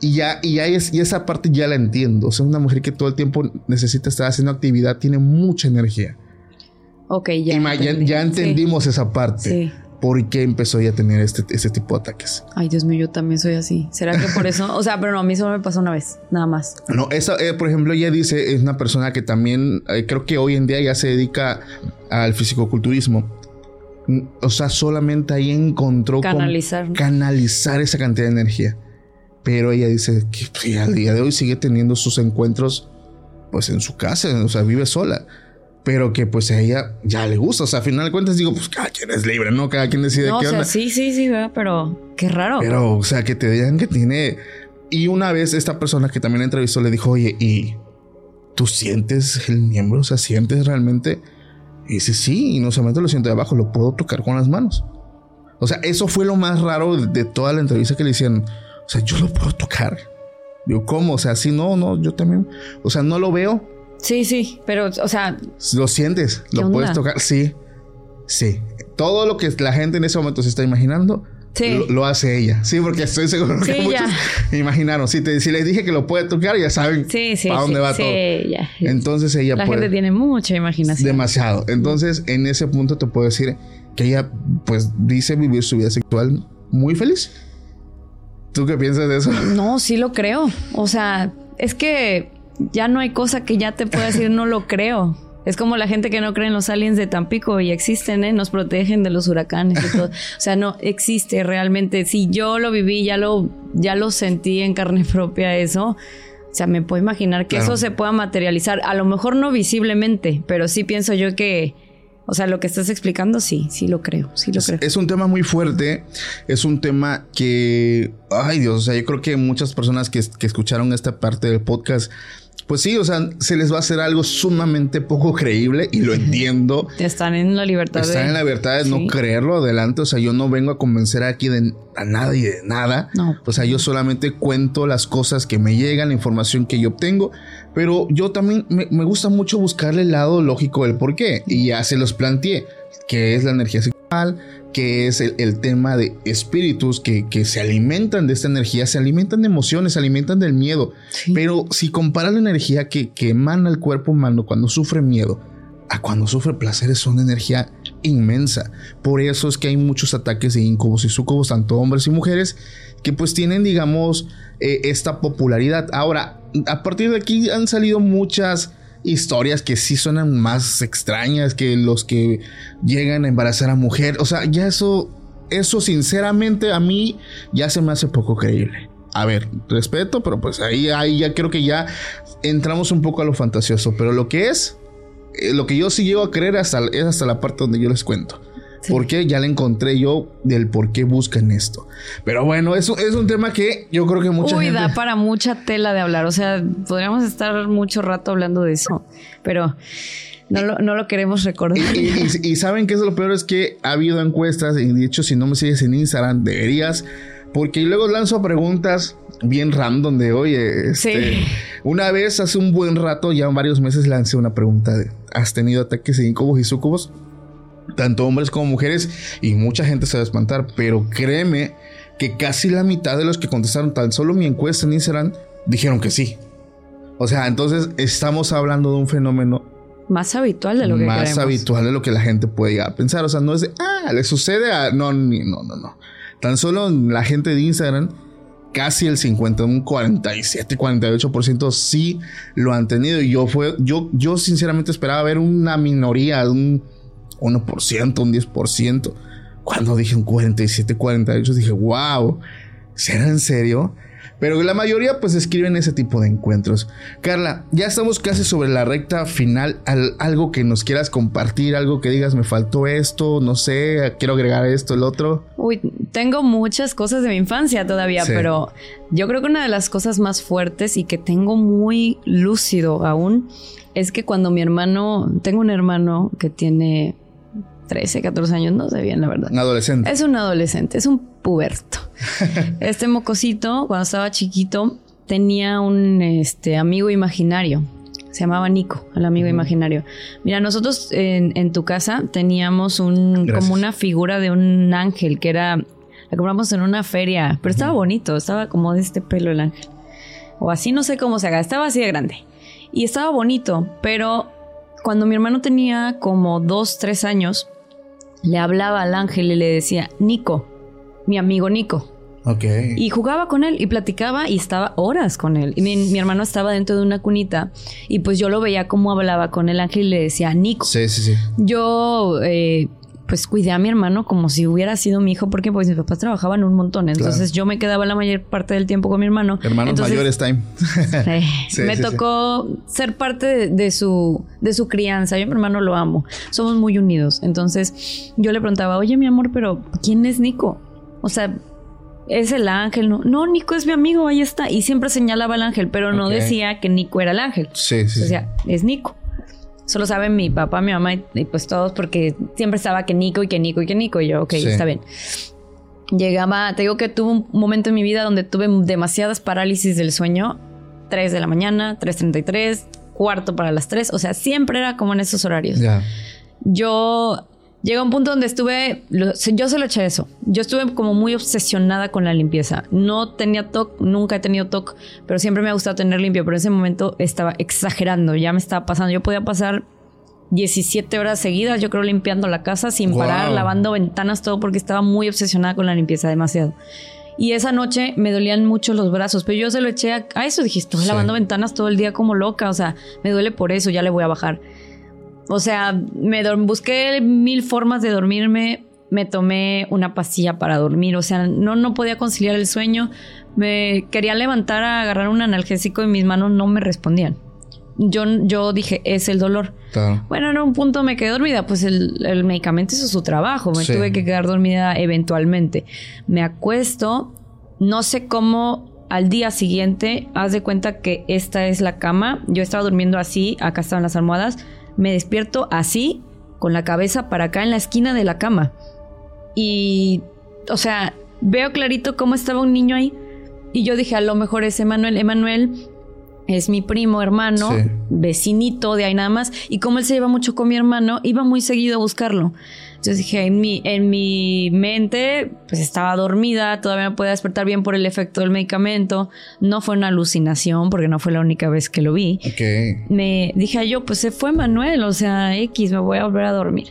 y ya, y ya es, y esa parte ya la entiendo. O sea, una mujer que todo el tiempo necesita estar haciendo actividad, tiene mucha energía. Ok, ya. ya, entendimos esa parte. Sí. ¿Por qué empezó ella a tener este, este tipo de ataques? Ay, Dios mío, yo también soy así. ¿Será que por eso? *laughs* O sea, pero no, a mí solo me pasó una vez, nada más. No, esa, eh, por ejemplo, ella dice, es una persona que también, eh, creo que hoy en día ya se dedica al fisicoculturismo. O sea, solamente ahí encontró canalizar, canalizar esa cantidad de energía. Pero ella dice que pues, al día de hoy sigue teniendo sus encuentros pues en su casa, o sea, vive sola. Pero que pues a ella ya le gusta. O sea, a final de cuentas digo, pues cada quien es libre, ¿no? Cada quien decide qué onda. Sí, sí, sí, pero qué raro. Pero, o sea, que te digan que tiene. Y una vez esta persona que también la entrevistó le dijo, oye, ¿y tú sientes el miembro? O sea, ¿sientes realmente? Y dice, sí, y no solamente lo siento de abajo, lo puedo tocar con las manos. O sea, eso fue lo más raro de toda la entrevista que le hicieron. O sea, yo lo puedo tocar. Digo, ¿cómo? O sea, si no, no, yo también. O sea, no lo veo. Sí, sí, pero, o sea. Lo sientes, lo puedes tocar. Sí, sí. Todo lo que la gente en ese momento se está imaginando. Lo, hace ella. Sí, porque estoy seguro que muchos imaginaron. Si, te, si les dije que lo puede tocar, ya saben sí, sí, para dónde va todo. Ya. Entonces ella La gente tiene mucha imaginación. Demasiado. Entonces, en ese punto te puedo decir que ella, pues, dice vivir su vida sexual muy feliz. ¿Tú qué piensas de eso? No, sí lo creo. O sea, es que ya no hay cosa que ya te pueda decir no lo creo. Es como la gente que no cree en los aliens de Tampico y existen, ¿eh? Nos protegen de los huracanes y todo. O sea, no existe realmente. Si yo lo viví, ya lo, ya lo sentí en carne propia eso. O sea, me puedo imaginar que eso se pueda materializar. A lo mejor no visiblemente, pero sí pienso yo que o sea, lo que estás explicando, sí, sí lo creo, sí lo creo. Es un tema muy fuerte, es un tema que, ay Dios, o sea, yo creo que muchas personas que, que escucharon esta parte del podcast pues sí, o sea, se les va a hacer algo sumamente poco creíble y lo entiendo. Están en la libertad Están en la libertad de no creerlo adelante. O sea, yo no vengo a convencer aquí de, a nadie de nada. No. O sea, yo solamente cuento las cosas que me llegan, la información que yo obtengo. Pero yo también me, me gusta mucho buscarle el lado lógico del por qué. Y ya se los planteé, que es la energía que es el, tema de espíritus que, se alimentan de esta energía, se alimentan de emociones, se alimentan del miedo. Pero si comparas la energía que, que emana el cuerpo humano cuando sufre miedo a cuando sufre placer, es una energía inmensa. Por eso es que hay muchos ataques de incubos y sucubos, tanto hombres y mujeres, que pues tienen, digamos, eh, esta popularidad. Ahora, a partir de aquí han salido muchas historias que sí suenan más extrañas que los que llegan a embarazar a mujer. O sea, ya eso, eso sinceramente a mí ya se me hace poco creíble. A ver, respeto, pero pues ahí, ahí ya creo que ya entramos un poco a lo fantasioso. Pero lo que es, eh, lo que yo sí llego a creer hasta, es hasta la parte donde yo les cuento. Porque ya le encontré yo del por qué buscan esto. Pero bueno, eso es un tema que yo creo que mucha Uy, da para mucha tela de hablar. O sea, podríamos estar mucho rato hablando de eso. Pero no lo, no lo queremos recordar. Y, saben que es lo peor es que ha habido encuestas. Y de hecho, si no me sigues en Instagram, deberías. Porque luego lanzo preguntas bien random de, oye, este, una vez hace un buen rato, ya varios meses, lancé una pregunta de, ¿has tenido ataques de incubos y sucubos? Tanto hombres como mujeres, y mucha gente se va a espantar, pero créeme que casi la mitad de los que contestaron tan solo mi encuesta en Instagram dijeron que sí. O sea, entonces estamos hablando de un fenómeno más habitual de lo que más habitual de lo que la gente puede llegar a pensar. O sea, no es de, ah, le sucede a. No, no, no, no. Tan solo la gente de Instagram, casi el 50, un 47, 48% sí lo han tenido. Y yo fue, yo, yo sinceramente esperaba ver una minoría, un 1%, un 10%. Cuando dije un 47, 48, dije, wow, ¿será en serio? Pero la mayoría pues escriben ese tipo de encuentros. Carla, ya estamos casi sobre la recta final. algo que nos quieras compartir, algo que digas, me faltó esto, no sé, quiero agregar esto, el otro. Uy, tengo muchas cosas de mi infancia todavía, pero yo creo que una de las cosas más fuertes y que tengo muy lúcido aún es que cuando mi hermano, tengo un hermano que tiene 13, 14 años, no sé bien, la verdad. Un adolescente. Es un adolescente, es un puberto. *laughs* este mocosito, cuando estaba chiquito, tenía un este, amigo imaginario. Se llamaba Nico, el amigo imaginario. Mira, nosotros en, tu casa teníamos un, como una figura de un ángel que era, la compramos en una feria, pero estaba bonito, estaba como de este pelo el ángel. O así, no sé cómo se haga, estaba así de grande. Y estaba bonito, pero cuando mi hermano tenía como dos, tres años, le hablaba al ángel y le decía, Nico, mi amigo Nico. Ok. Y jugaba con él y platicaba y estaba horas con él. Y mi, hermano estaba dentro de una cunita y pues yo lo veía como hablaba con el ángel y le decía, Nico. Sí, sí, sí. Yo eh, pues cuidé a mi hermano como si hubiera sido mi hijo porque pues mis papás trabajaban un montón. Entonces yo me quedaba la mayor parte del tiempo con mi hermano. Hermanos mayores time. *laughs* me tocó ser parte de, su, de su crianza. Yo a mi hermano lo amo. Somos muy unidos. Entonces yo le preguntaba, oye mi amor, pero ¿quién es Nico? O sea, es el ángel, no, no, Nico es mi amigo, ahí está. Y siempre señalaba al ángel, pero no decía que Nico era el ángel. Sí, sí. O sea, es Nico. Solo saben mi papá, mi mamá y, pues todos porque siempre estaba que Nico y que Nico y que Nico. Y yo, ok, está bien. Llegaba, te digo que tuve un momento en mi vida donde tuve demasiadas parálisis del sueño. 3 de la mañana, 3.33, cuarto para las 3. O sea, siempre era como en esos horarios. Yo Llega un punto donde estuve, yo solo eché eso. Yo estuve como muy obsesionada con la limpieza. No tenía TOC, nunca he tenido TOC, pero siempre me ha gustado tener limpio. Pero en ese momento estaba exagerando, ya me estaba pasando. Yo podía pasar 17 horas seguidas, yo creo, limpiando la casa sin parar, lavando ventanas, todo, porque estaba muy obsesionada con la limpieza, demasiado. Y esa noche me dolían mucho los brazos, pero yo se lo eché a, eso. Dije, estoy lavando ventanas todo el día como loca, o sea, me duele por eso, ya le voy a bajar. O sea, me busqué mil formas de dormirme, me tomé una pastilla para dormir, o sea, no, no podía conciliar el sueño, me quería levantar a agarrar un analgésico y mis manos no me respondían. Yo, yo dije, es el dolor. Bueno, en un punto me quedé dormida, pues el, medicamento hizo su trabajo, me tuve que quedar dormida eventualmente. Me acuesto, no sé cómo al día siguiente, haz de cuenta que esta es la cama, yo estaba durmiendo así, acá estaban las almohadas, me despierto así, con la cabeza para acá en la esquina de la cama. Y, o sea, veo clarito cómo estaba un niño ahí. Y yo dije, a lo mejor es Emanuel. Emanuel es mi primo, hermano, vecinito de ahí nada más. Y como él se lleva mucho con mi hermano, iba muy seguido a buscarlo. Entonces dije, en mi, en mi mente, pues estaba dormida, todavía no podía despertar bien por el efecto del medicamento. No fue una alucinación, porque no fue la única vez que lo vi. Me dije yo, pues se fue Manuel, o sea, X, me voy a volver a dormir.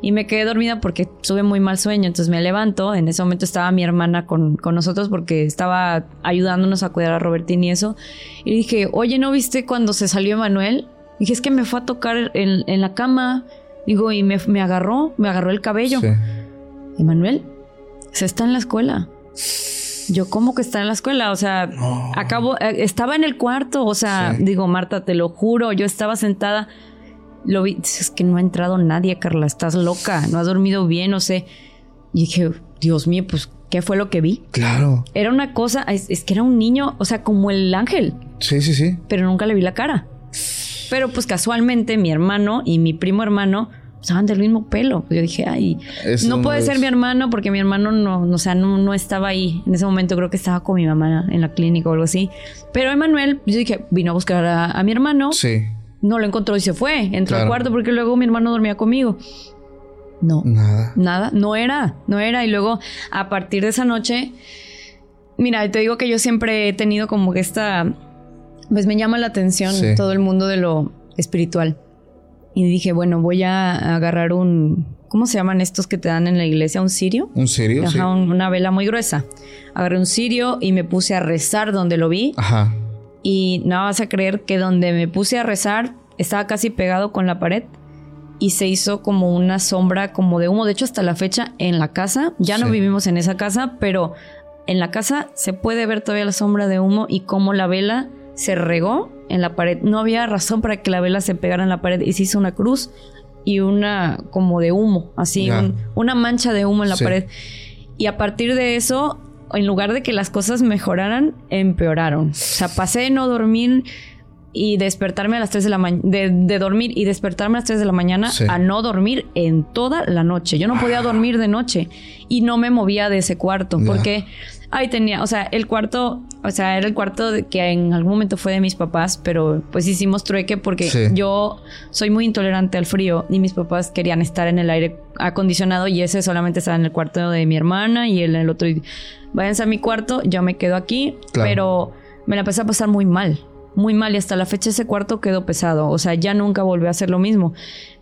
y me quedé dormida porque tuve muy mal sueño. Entonces me levanto. En ese momento estaba mi hermana con, con nosotros porque estaba ayudándonos a cuidar a Robertín y eso. Y dije, oye, ¿no viste cuando se salió Emanuel? Dije, es que me fue a tocar en, en la cama. Digo, y me, me, agarró, me agarró el cabello. Sí. Emanuel, se está en la escuela. Yo, ¿cómo que está en la escuela? O sea, acabo, eh, estaba en el cuarto. O sea, digo, Marta, te lo juro, yo estaba sentada. Lo vi, es que no ha entrado nadie, Carla, estás loca, no has dormido bien, no sé. Y dije, Dios mío, pues, ¿qué fue lo que vi? Claro. Era una cosa, es, es que era un niño, o sea, como el ángel. Sí, sí, sí. Pero nunca le vi la cara. Pero pues casualmente mi hermano y mi primo hermano usaban del mismo pelo. Yo dije, ay, no puede ser mi hermano porque mi hermano no, o sea, no, no estaba ahí. En ese momento creo que estaba con mi mamá en la clínica o algo así. Pero Emanuel, yo dije, vino a buscar a, mi hermano. Sí. No lo encontró y se fue. Entró al cuarto porque luego mi hermano dormía conmigo. No. Nada. Nada. No era. No era. Y luego, a partir de esa noche, mira, te digo que yo siempre he tenido como que esta. Pues me llama la atención todo el mundo de lo espiritual. Y dije, bueno, voy a agarrar un... ¿Cómo se llaman estos que te dan en la iglesia? ¿Un cirio? ¿Un cirio? Ajá, una vela muy gruesa. Agarré un cirio y me puse a rezar donde lo vi. Ajá. Y no vas a creer que donde me puse a rezar estaba casi pegado con la pared y se hizo como una sombra como de humo. De hecho, hasta la fecha en la casa, ya no vivimos en esa casa, pero en la casa se puede ver todavía la sombra de humo y cómo la vela se regó en la pared. No había razón para que la vela se pegara en la pared y se hizo una cruz y una como de humo, así, una mancha de humo en la pared. Y a partir de eso, en lugar de que las cosas mejoraran, empeoraron. O sea, pasé de no dormir y despertarme a las 3 de la mañana, de, dormir y despertarme a las 3 de la mañana a no dormir en toda la noche. Yo no podía ah. dormir de noche y no me movía de ese cuarto porque ahí tenía, o sea, el cuarto, o sea, era el cuarto que en algún momento fue de mis papás, pero pues hicimos trueque porque yo soy muy intolerante al frío y mis papás querían estar en el aire acondicionado y ese solamente estaba en el cuarto de mi hermana y en el otro. Váyanse a mi cuarto, yo me quedo aquí, pero me la empecé a pasar muy mal muy mal y hasta la fecha ese cuarto quedó pesado, o sea, ya nunca volvió a ser lo mismo.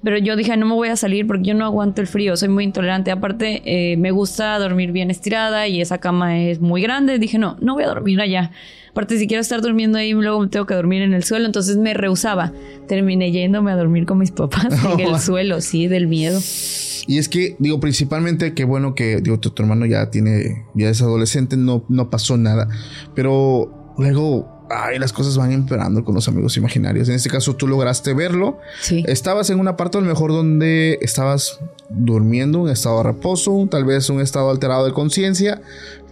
Pero yo dije, no me voy a salir porque yo no aguanto el frío, soy muy intolerante. Aparte, eh, me gusta dormir bien estirada y esa cama es muy grande. Dije, no, no voy a dormir allá. Aparte, si quiero estar durmiendo ahí, luego me tengo que dormir en el suelo. Entonces me rehusaba. Terminé yéndome a dormir con mis papás en el *laughs* suelo, sí, del miedo. Y es que, digo, principalmente, qué bueno que, digo, tu, tu hermano ya tiene, ya es adolescente, no, no pasó nada. Pero luego ay, las cosas van empeorando con los amigos imaginarios. En este caso, tú lograste verlo. Sí. Estabas en una parte, a lo mejor, donde estabas durmiendo, un estado de reposo, tal vez un estado alterado de conciencia.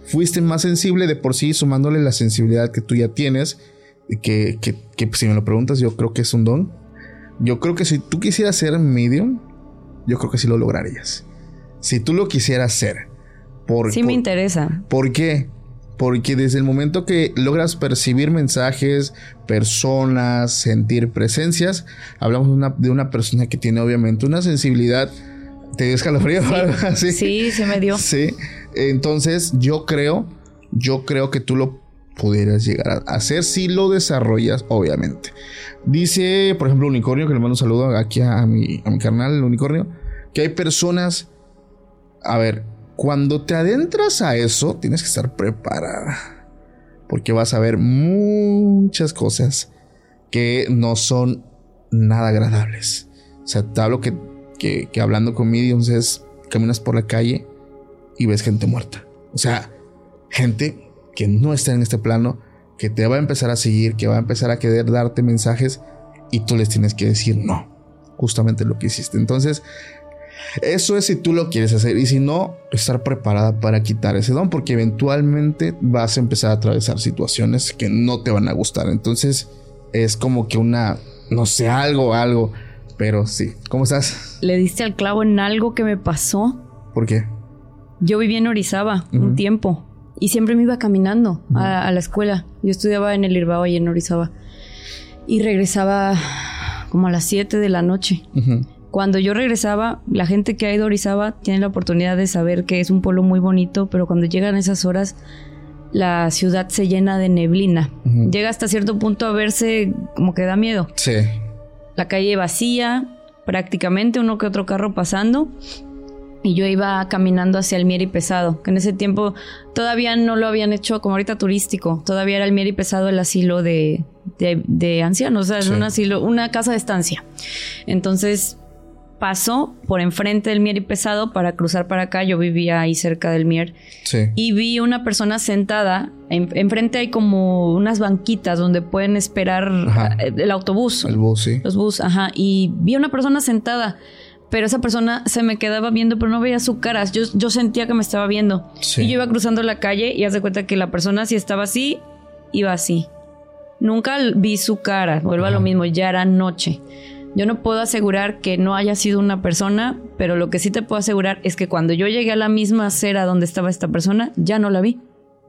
Fuiste más sensible de por sí, sumándole la sensibilidad que tú ya tienes. Que, que, que si me lo preguntas, yo creo que es un don. Yo creo que si tú quisieras ser medium, yo creo que sí lo lograrías. Si tú lo quisieras ser. Por, sí me interesa. ¿Por qué? Porque desde el momento que logras percibir mensajes, personas, sentir presencias, hablamos de una, de una persona que tiene obviamente una sensibilidad. ¿Te dio escalofrío sí. así? *laughs* Sí, se me dio. Sí. Entonces, yo creo, yo creo que tú lo pudieras llegar a hacer si lo desarrollas, obviamente. Dice, por ejemplo, Unicornio, que le mando un saludo aquí a mi, a mi carnal, el Unicornio, que hay personas. A ver, cuando te adentras a eso, tienes que estar preparada. Porque vas a ver muchas cosas que no son nada agradables. O sea, te hablo que, que, hablando con mediums es caminas por la calle y ves gente muerta. O sea, gente que no está en este plano, que te va a empezar a seguir, que va a empezar a querer darte mensajes y tú les tienes que decir no. Justamente lo que hiciste. Entonces, eso es si tú lo quieres hacer y si no, estar preparada para quitar ese don porque eventualmente vas a empezar a atravesar situaciones que no te van a gustar. Entonces es como que una, no sé, algo, algo. Pero sí, ¿cómo estás? Le diste al clavo en algo que me pasó. ¿Por qué? Yo vivía en Orizaba un tiempo y siempre me iba caminando a, la escuela. Yo estudiaba en el Irbao y en Orizaba. Y regresaba como a las 7 de la noche. Cuando yo regresaba, la gente que ha ido a Orizaba tiene la oportunidad de saber que es un pueblo muy bonito, pero cuando llegan esas horas, la ciudad se llena de neblina. Llega hasta cierto punto a verse como que da miedo. Sí. La calle vacía, prácticamente uno que otro carro pasando y yo iba caminando hacia el Mieri Pesado, que en ese tiempo todavía no lo habían hecho como ahorita turístico, todavía era el Mieri Pesado el asilo de, de, ancianos, o sea, es un asilo, una casa de estancia. Entonces paso por enfrente del Mieri Pesado para cruzar para acá, yo vivía ahí cerca del Mier, y vi una persona sentada, enfrente hay como unas banquitas donde pueden esperar el autobús. El bus, sí. Los bus, ajá, y vi una persona sentada pero esa persona se me quedaba viendo, pero no veía su cara. Yo, yo sentía que me estaba viendo. Y yo iba cruzando la calle y hace cuenta que la persona, si estaba así, iba así. Nunca vi su cara, vuelvo a lo mismo, ya era noche. Yo no puedo asegurar que no haya sido una persona, pero lo que sí te puedo asegurar es que cuando yo llegué a la misma acera donde estaba esta persona, ya no la vi.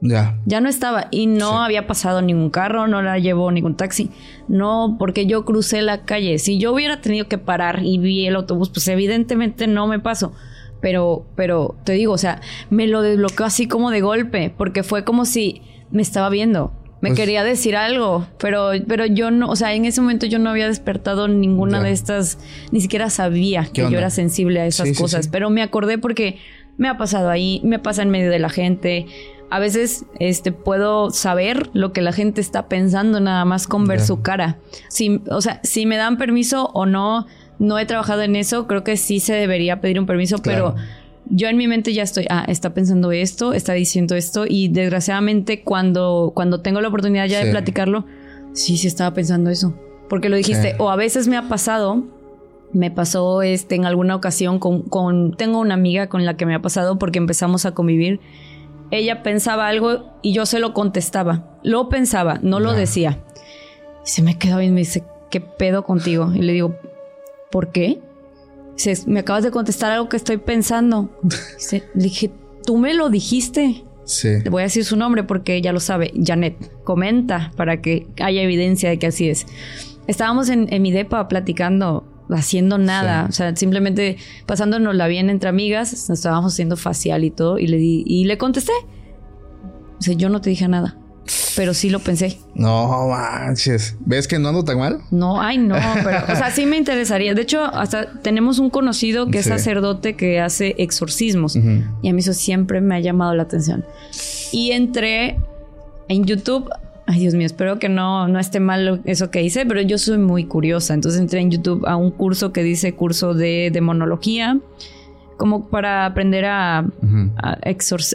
Ya. Ya no estaba y no había pasado ningún carro, no la llevó ningún taxi. No, porque yo crucé la calle. Si yo hubiera tenido que parar y vi el autobús, pues evidentemente no me paso. Pero, pero te digo, o sea, me lo desbloqueó así como de golpe, porque fue como si me estaba viendo. Me pues quería decir algo, pero, pero yo no, o sea, en ese momento yo no había despertado ninguna de estas, ni siquiera sabía que yo era sensible a esas cosas, pero me acordé porque me ha pasado ahí, me pasa en medio de la gente. A veces este, puedo saber lo que la gente está pensando nada más con ver su cara. Si, o sea, si me dan permiso o no, no he trabajado en eso, creo que sí se debería pedir un permiso, pero yo en mi mente ya estoy, ah, está pensando esto, está diciendo esto y desgraciadamente cuando, cuando tengo la oportunidad ya de platicarlo, sí, sí estaba pensando eso. Porque lo dijiste, o a veces me ha pasado me pasó este en alguna ocasión con, con, tengo una amiga con la que me ha pasado porque empezamos a convivir ella pensaba algo y yo se lo contestaba. Lo pensaba, no lo decía. Y se me quedó y me dice, ¿qué pedo contigo? Y le digo, ¿por qué? Dice, me acabas de contestar algo que estoy pensando. *laughs* le dije, tú me lo dijiste. Sí. Le voy a decir su nombre porque ella lo sabe. Janet, comenta para que haya evidencia de que así es. Estábamos en, en mi depa platicando haciendo nada, o sea, simplemente pasándonos la bien entre amigas, nos estábamos haciendo facial y todo, y le di, y le contesté. O sea, yo no te dije nada. Pero sí lo pensé. No manches. ¿Ves que no ando tan mal? No, ay, no, pero, o sea, sí me interesaría. De hecho, hasta tenemos un conocido que es sacerdote que hace exorcismos. Y a mí eso siempre me ha llamado la atención. Y entré en YouTube Ay, Dios mío, espero que no, no esté mal eso que hice, pero yo soy muy curiosa. Entonces entré en YouTube a un curso que dice curso de demonología, como para aprender a,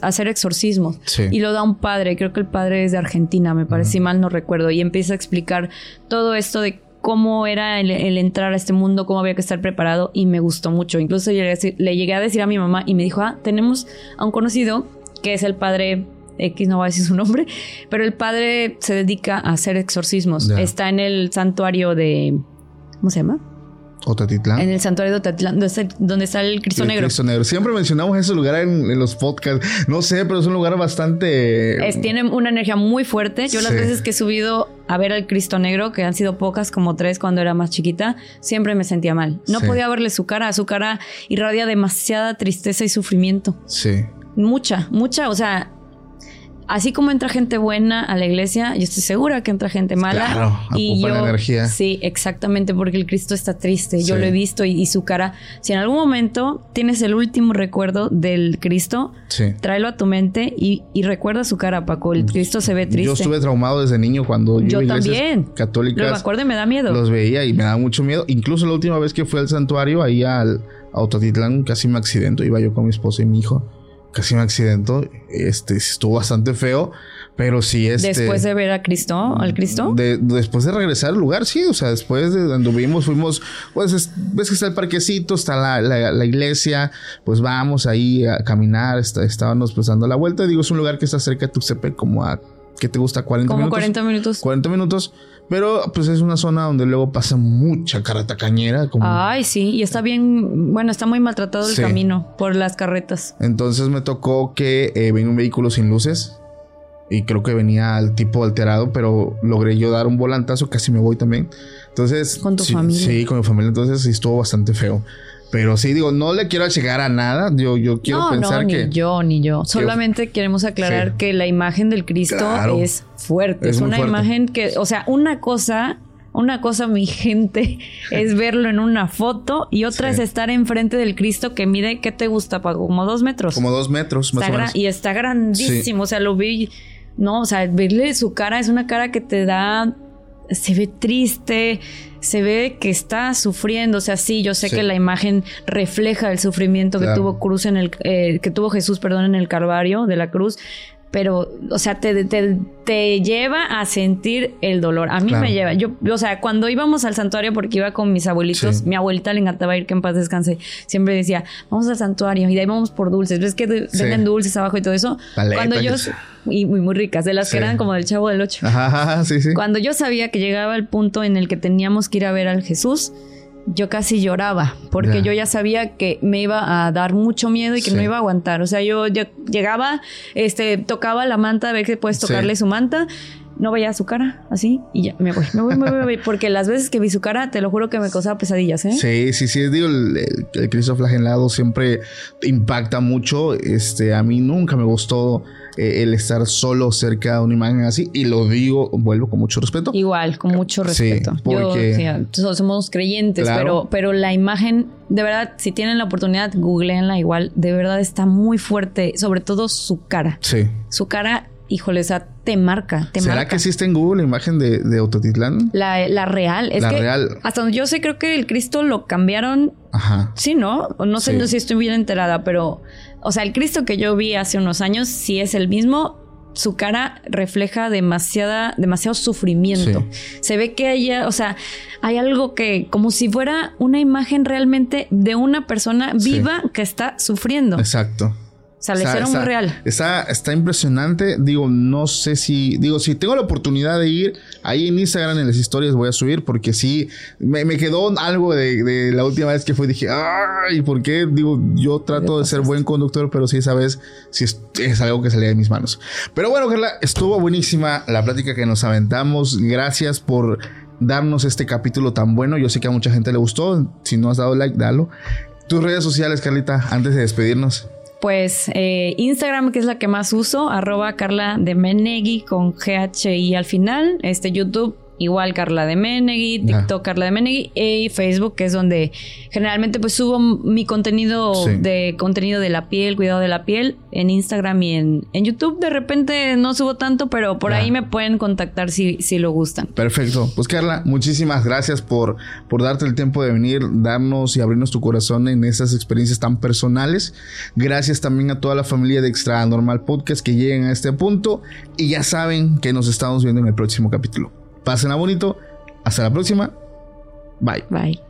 hacer exorcismos. Y lo da un padre, creo que el padre es de Argentina, me parece, si mal no recuerdo, y empieza a explicar todo esto de cómo era el, entrar a este mundo, cómo había que estar preparado, y me gustó mucho. Incluso le llegué a decir a mi mamá y me dijo, ah, tenemos a un conocido que es el padre X no va a decir su nombre, pero el padre se dedica a hacer exorcismos. Está en el santuario de. ¿Cómo se llama? Otatitlán. En el santuario de Otatitlán, donde está, el Cristo el Negro. Cristo Negro. Siempre mencionamos ese lugar en, los podcasts. No sé, pero es un lugar bastante. tiene una energía muy fuerte. Yo las veces que he subido a ver al Cristo Negro, que han sido pocas, como tres cuando era más chiquita, siempre me sentía mal. No podía verle su cara. Su cara irradia demasiada tristeza y sufrimiento. Sí. Mucha, mucha. O sea, así como entra gente buena a la iglesia, yo estoy segura que entra gente mala. Claro, y yo, energía. Sí, exactamente, porque el Cristo está triste. Yo lo he visto y, su cara. Si en algún momento tienes el último recuerdo del Cristo, tráelo a tu mente y, recuerda su cara, Paco. El Cristo se ve triste. Yo estuve traumado desde niño cuando yo, yo también. católicas. Lo acuerdo y me da miedo. Los veía y me da mucho miedo. Incluso la última vez que fui al santuario, ahí al Autotitlán, casi me accidento. Iba yo con mi esposa y mi hijo casi me accidento. Este estuvo bastante feo, pero sí este. Después de ver a Cristo, al Cristo. después de regresar al lugar, sí, o sea, después de donde vimos, fuimos, pues ves que está el parquecito, está la, iglesia, pues vamos ahí a caminar, estábamos pues dando la vuelta. Digo, es un lugar que está cerca de Tuxtepec, como a ¿qué te gusta? 40 Como minutos. 40 minutos. 40 minutos. Pero pues es una zona donde luego pasa mucha carreta cañera. Ay, sí, y está bien, bueno, está muy maltratado el camino por las carretas. Entonces me tocó que eh, venga un vehículo sin luces. Y creo que venía al tipo alterado, pero logré yo dar un volantazo, casi me voy también. Entonces... Con tu familia. Sí, con mi familia. Entonces sí estuvo bastante feo. Pero sí, digo, no le quiero llegar a nada. Yo, yo quiero pensar no, que. Ni yo, ni yo. Solamente queremos aclarar que la imagen del Cristo es fuerte. Es, una imagen que, o sea, una cosa, una cosa, mi gente, *laughs* es verlo en una foto y otra es estar enfrente del Cristo que mide, ¿qué te gusta, Paco? Como dos metros. Como dos metros, más o menos. Y está grandísimo, o sea, lo vi, no, o sea, verle su cara es una cara que te da, se ve triste, se ve que está sufriendo, o sea, sí, yo sé que la imagen refleja el sufrimiento que tuvo Cruz en el, eh, que tuvo Jesús, perdón, en el Calvario de la cruz, pero, o sea, te, te, lleva a sentir el dolor. A mí me lleva. Yo, o sea, cuando íbamos al santuario, porque iba con mis abuelitos, mi abuelita le encantaba ir que en paz descanse, siempre decía, vamos al santuario y de ahí vamos por dulces. ¿Ves que venden dulces abajo y todo eso? cuando yo. Y muy, muy ricas, de las que eran como del chavo del ocho. Ajá, sí, sí. Cuando yo sabía que llegaba el punto en el que teníamos que ir a ver al Jesús, yo casi lloraba porque yo ya sabía que me iba a dar mucho miedo y que no iba a aguantar. O sea, yo, llegaba, este, tocaba la manta a ver que puedes tocarle su manta. No veía su cara así y ya me voy, me voy, me voy, porque las veces que vi su cara, te lo juro que me causaba pesadillas, ¿eh? Sí, sí, sí, digo, el, el Cristo flagelado siempre impacta mucho. Este, a mí nunca me gustó eh, el estar solo cerca de una imagen así. Y lo digo, vuelvo con mucho respeto. Igual, con mucho respeto. porque... somos creyentes, pero, pero la imagen, de verdad, si tienen la oportunidad, googleenla igual. De verdad está muy fuerte, sobre todo su cara. Sí. Su cara híjole, o te marca, te ¿Será que existe en Google la imagen de, de Autotitlán? La, la real. Es la que real. Hasta donde yo sé, creo que el Cristo lo cambiaron. Ajá. Sí, ¿no? No sé si estoy bien enterada, pero o sea, el Cristo que yo vi hace unos años sí es el mismo. Su cara refleja demasiada, demasiado sufrimiento. Se ve que ella, o sea, hay algo que, como si fuera una imagen realmente de una persona viva que está sufriendo. Exacto sea, le hicieron muy real. Está, está impresionante. Digo, no sé si. Digo, si tengo la oportunidad de ir, ahí en Instagram en las historias voy a subir, porque sí, me, quedó algo de, la última vez que fue. Dije, ¡ay! ¿Por qué? Digo, yo trato de ser buen conductor, pero sí, esa vez sí es, algo que salía de mis manos. Pero bueno, Carla, estuvo buenísima la plática que nos aventamos. Gracias por darnos este capítulo tan bueno. Yo sé que a mucha gente le gustó. Si no has dado like, dalo. Tus redes sociales, Carlita, antes de despedirnos. Pues eh, Instagram, que es la que más uso, arroba Carla de Menegui con GHI al final. Este YouTube Igual Carla de Menegui, TikTok Carla de Menegui y Facebook, que es donde generalmente pues subo mi contenido de contenido de la piel, cuidado de la piel, en Instagram y en, en YouTube. De repente no subo tanto, pero por ahí me pueden contactar si, si lo gustan. Perfecto. Pues Carla, muchísimas gracias por, por darte el tiempo de venir, darnos y abrirnos tu corazón en esas experiencias tan personales. Gracias también a toda la familia de Extra Normal Podcast que lleguen a este punto y ya saben que nos estamos viendo en el próximo capítulo. Pásenla bonito. Hasta la próxima. Bye. Bye.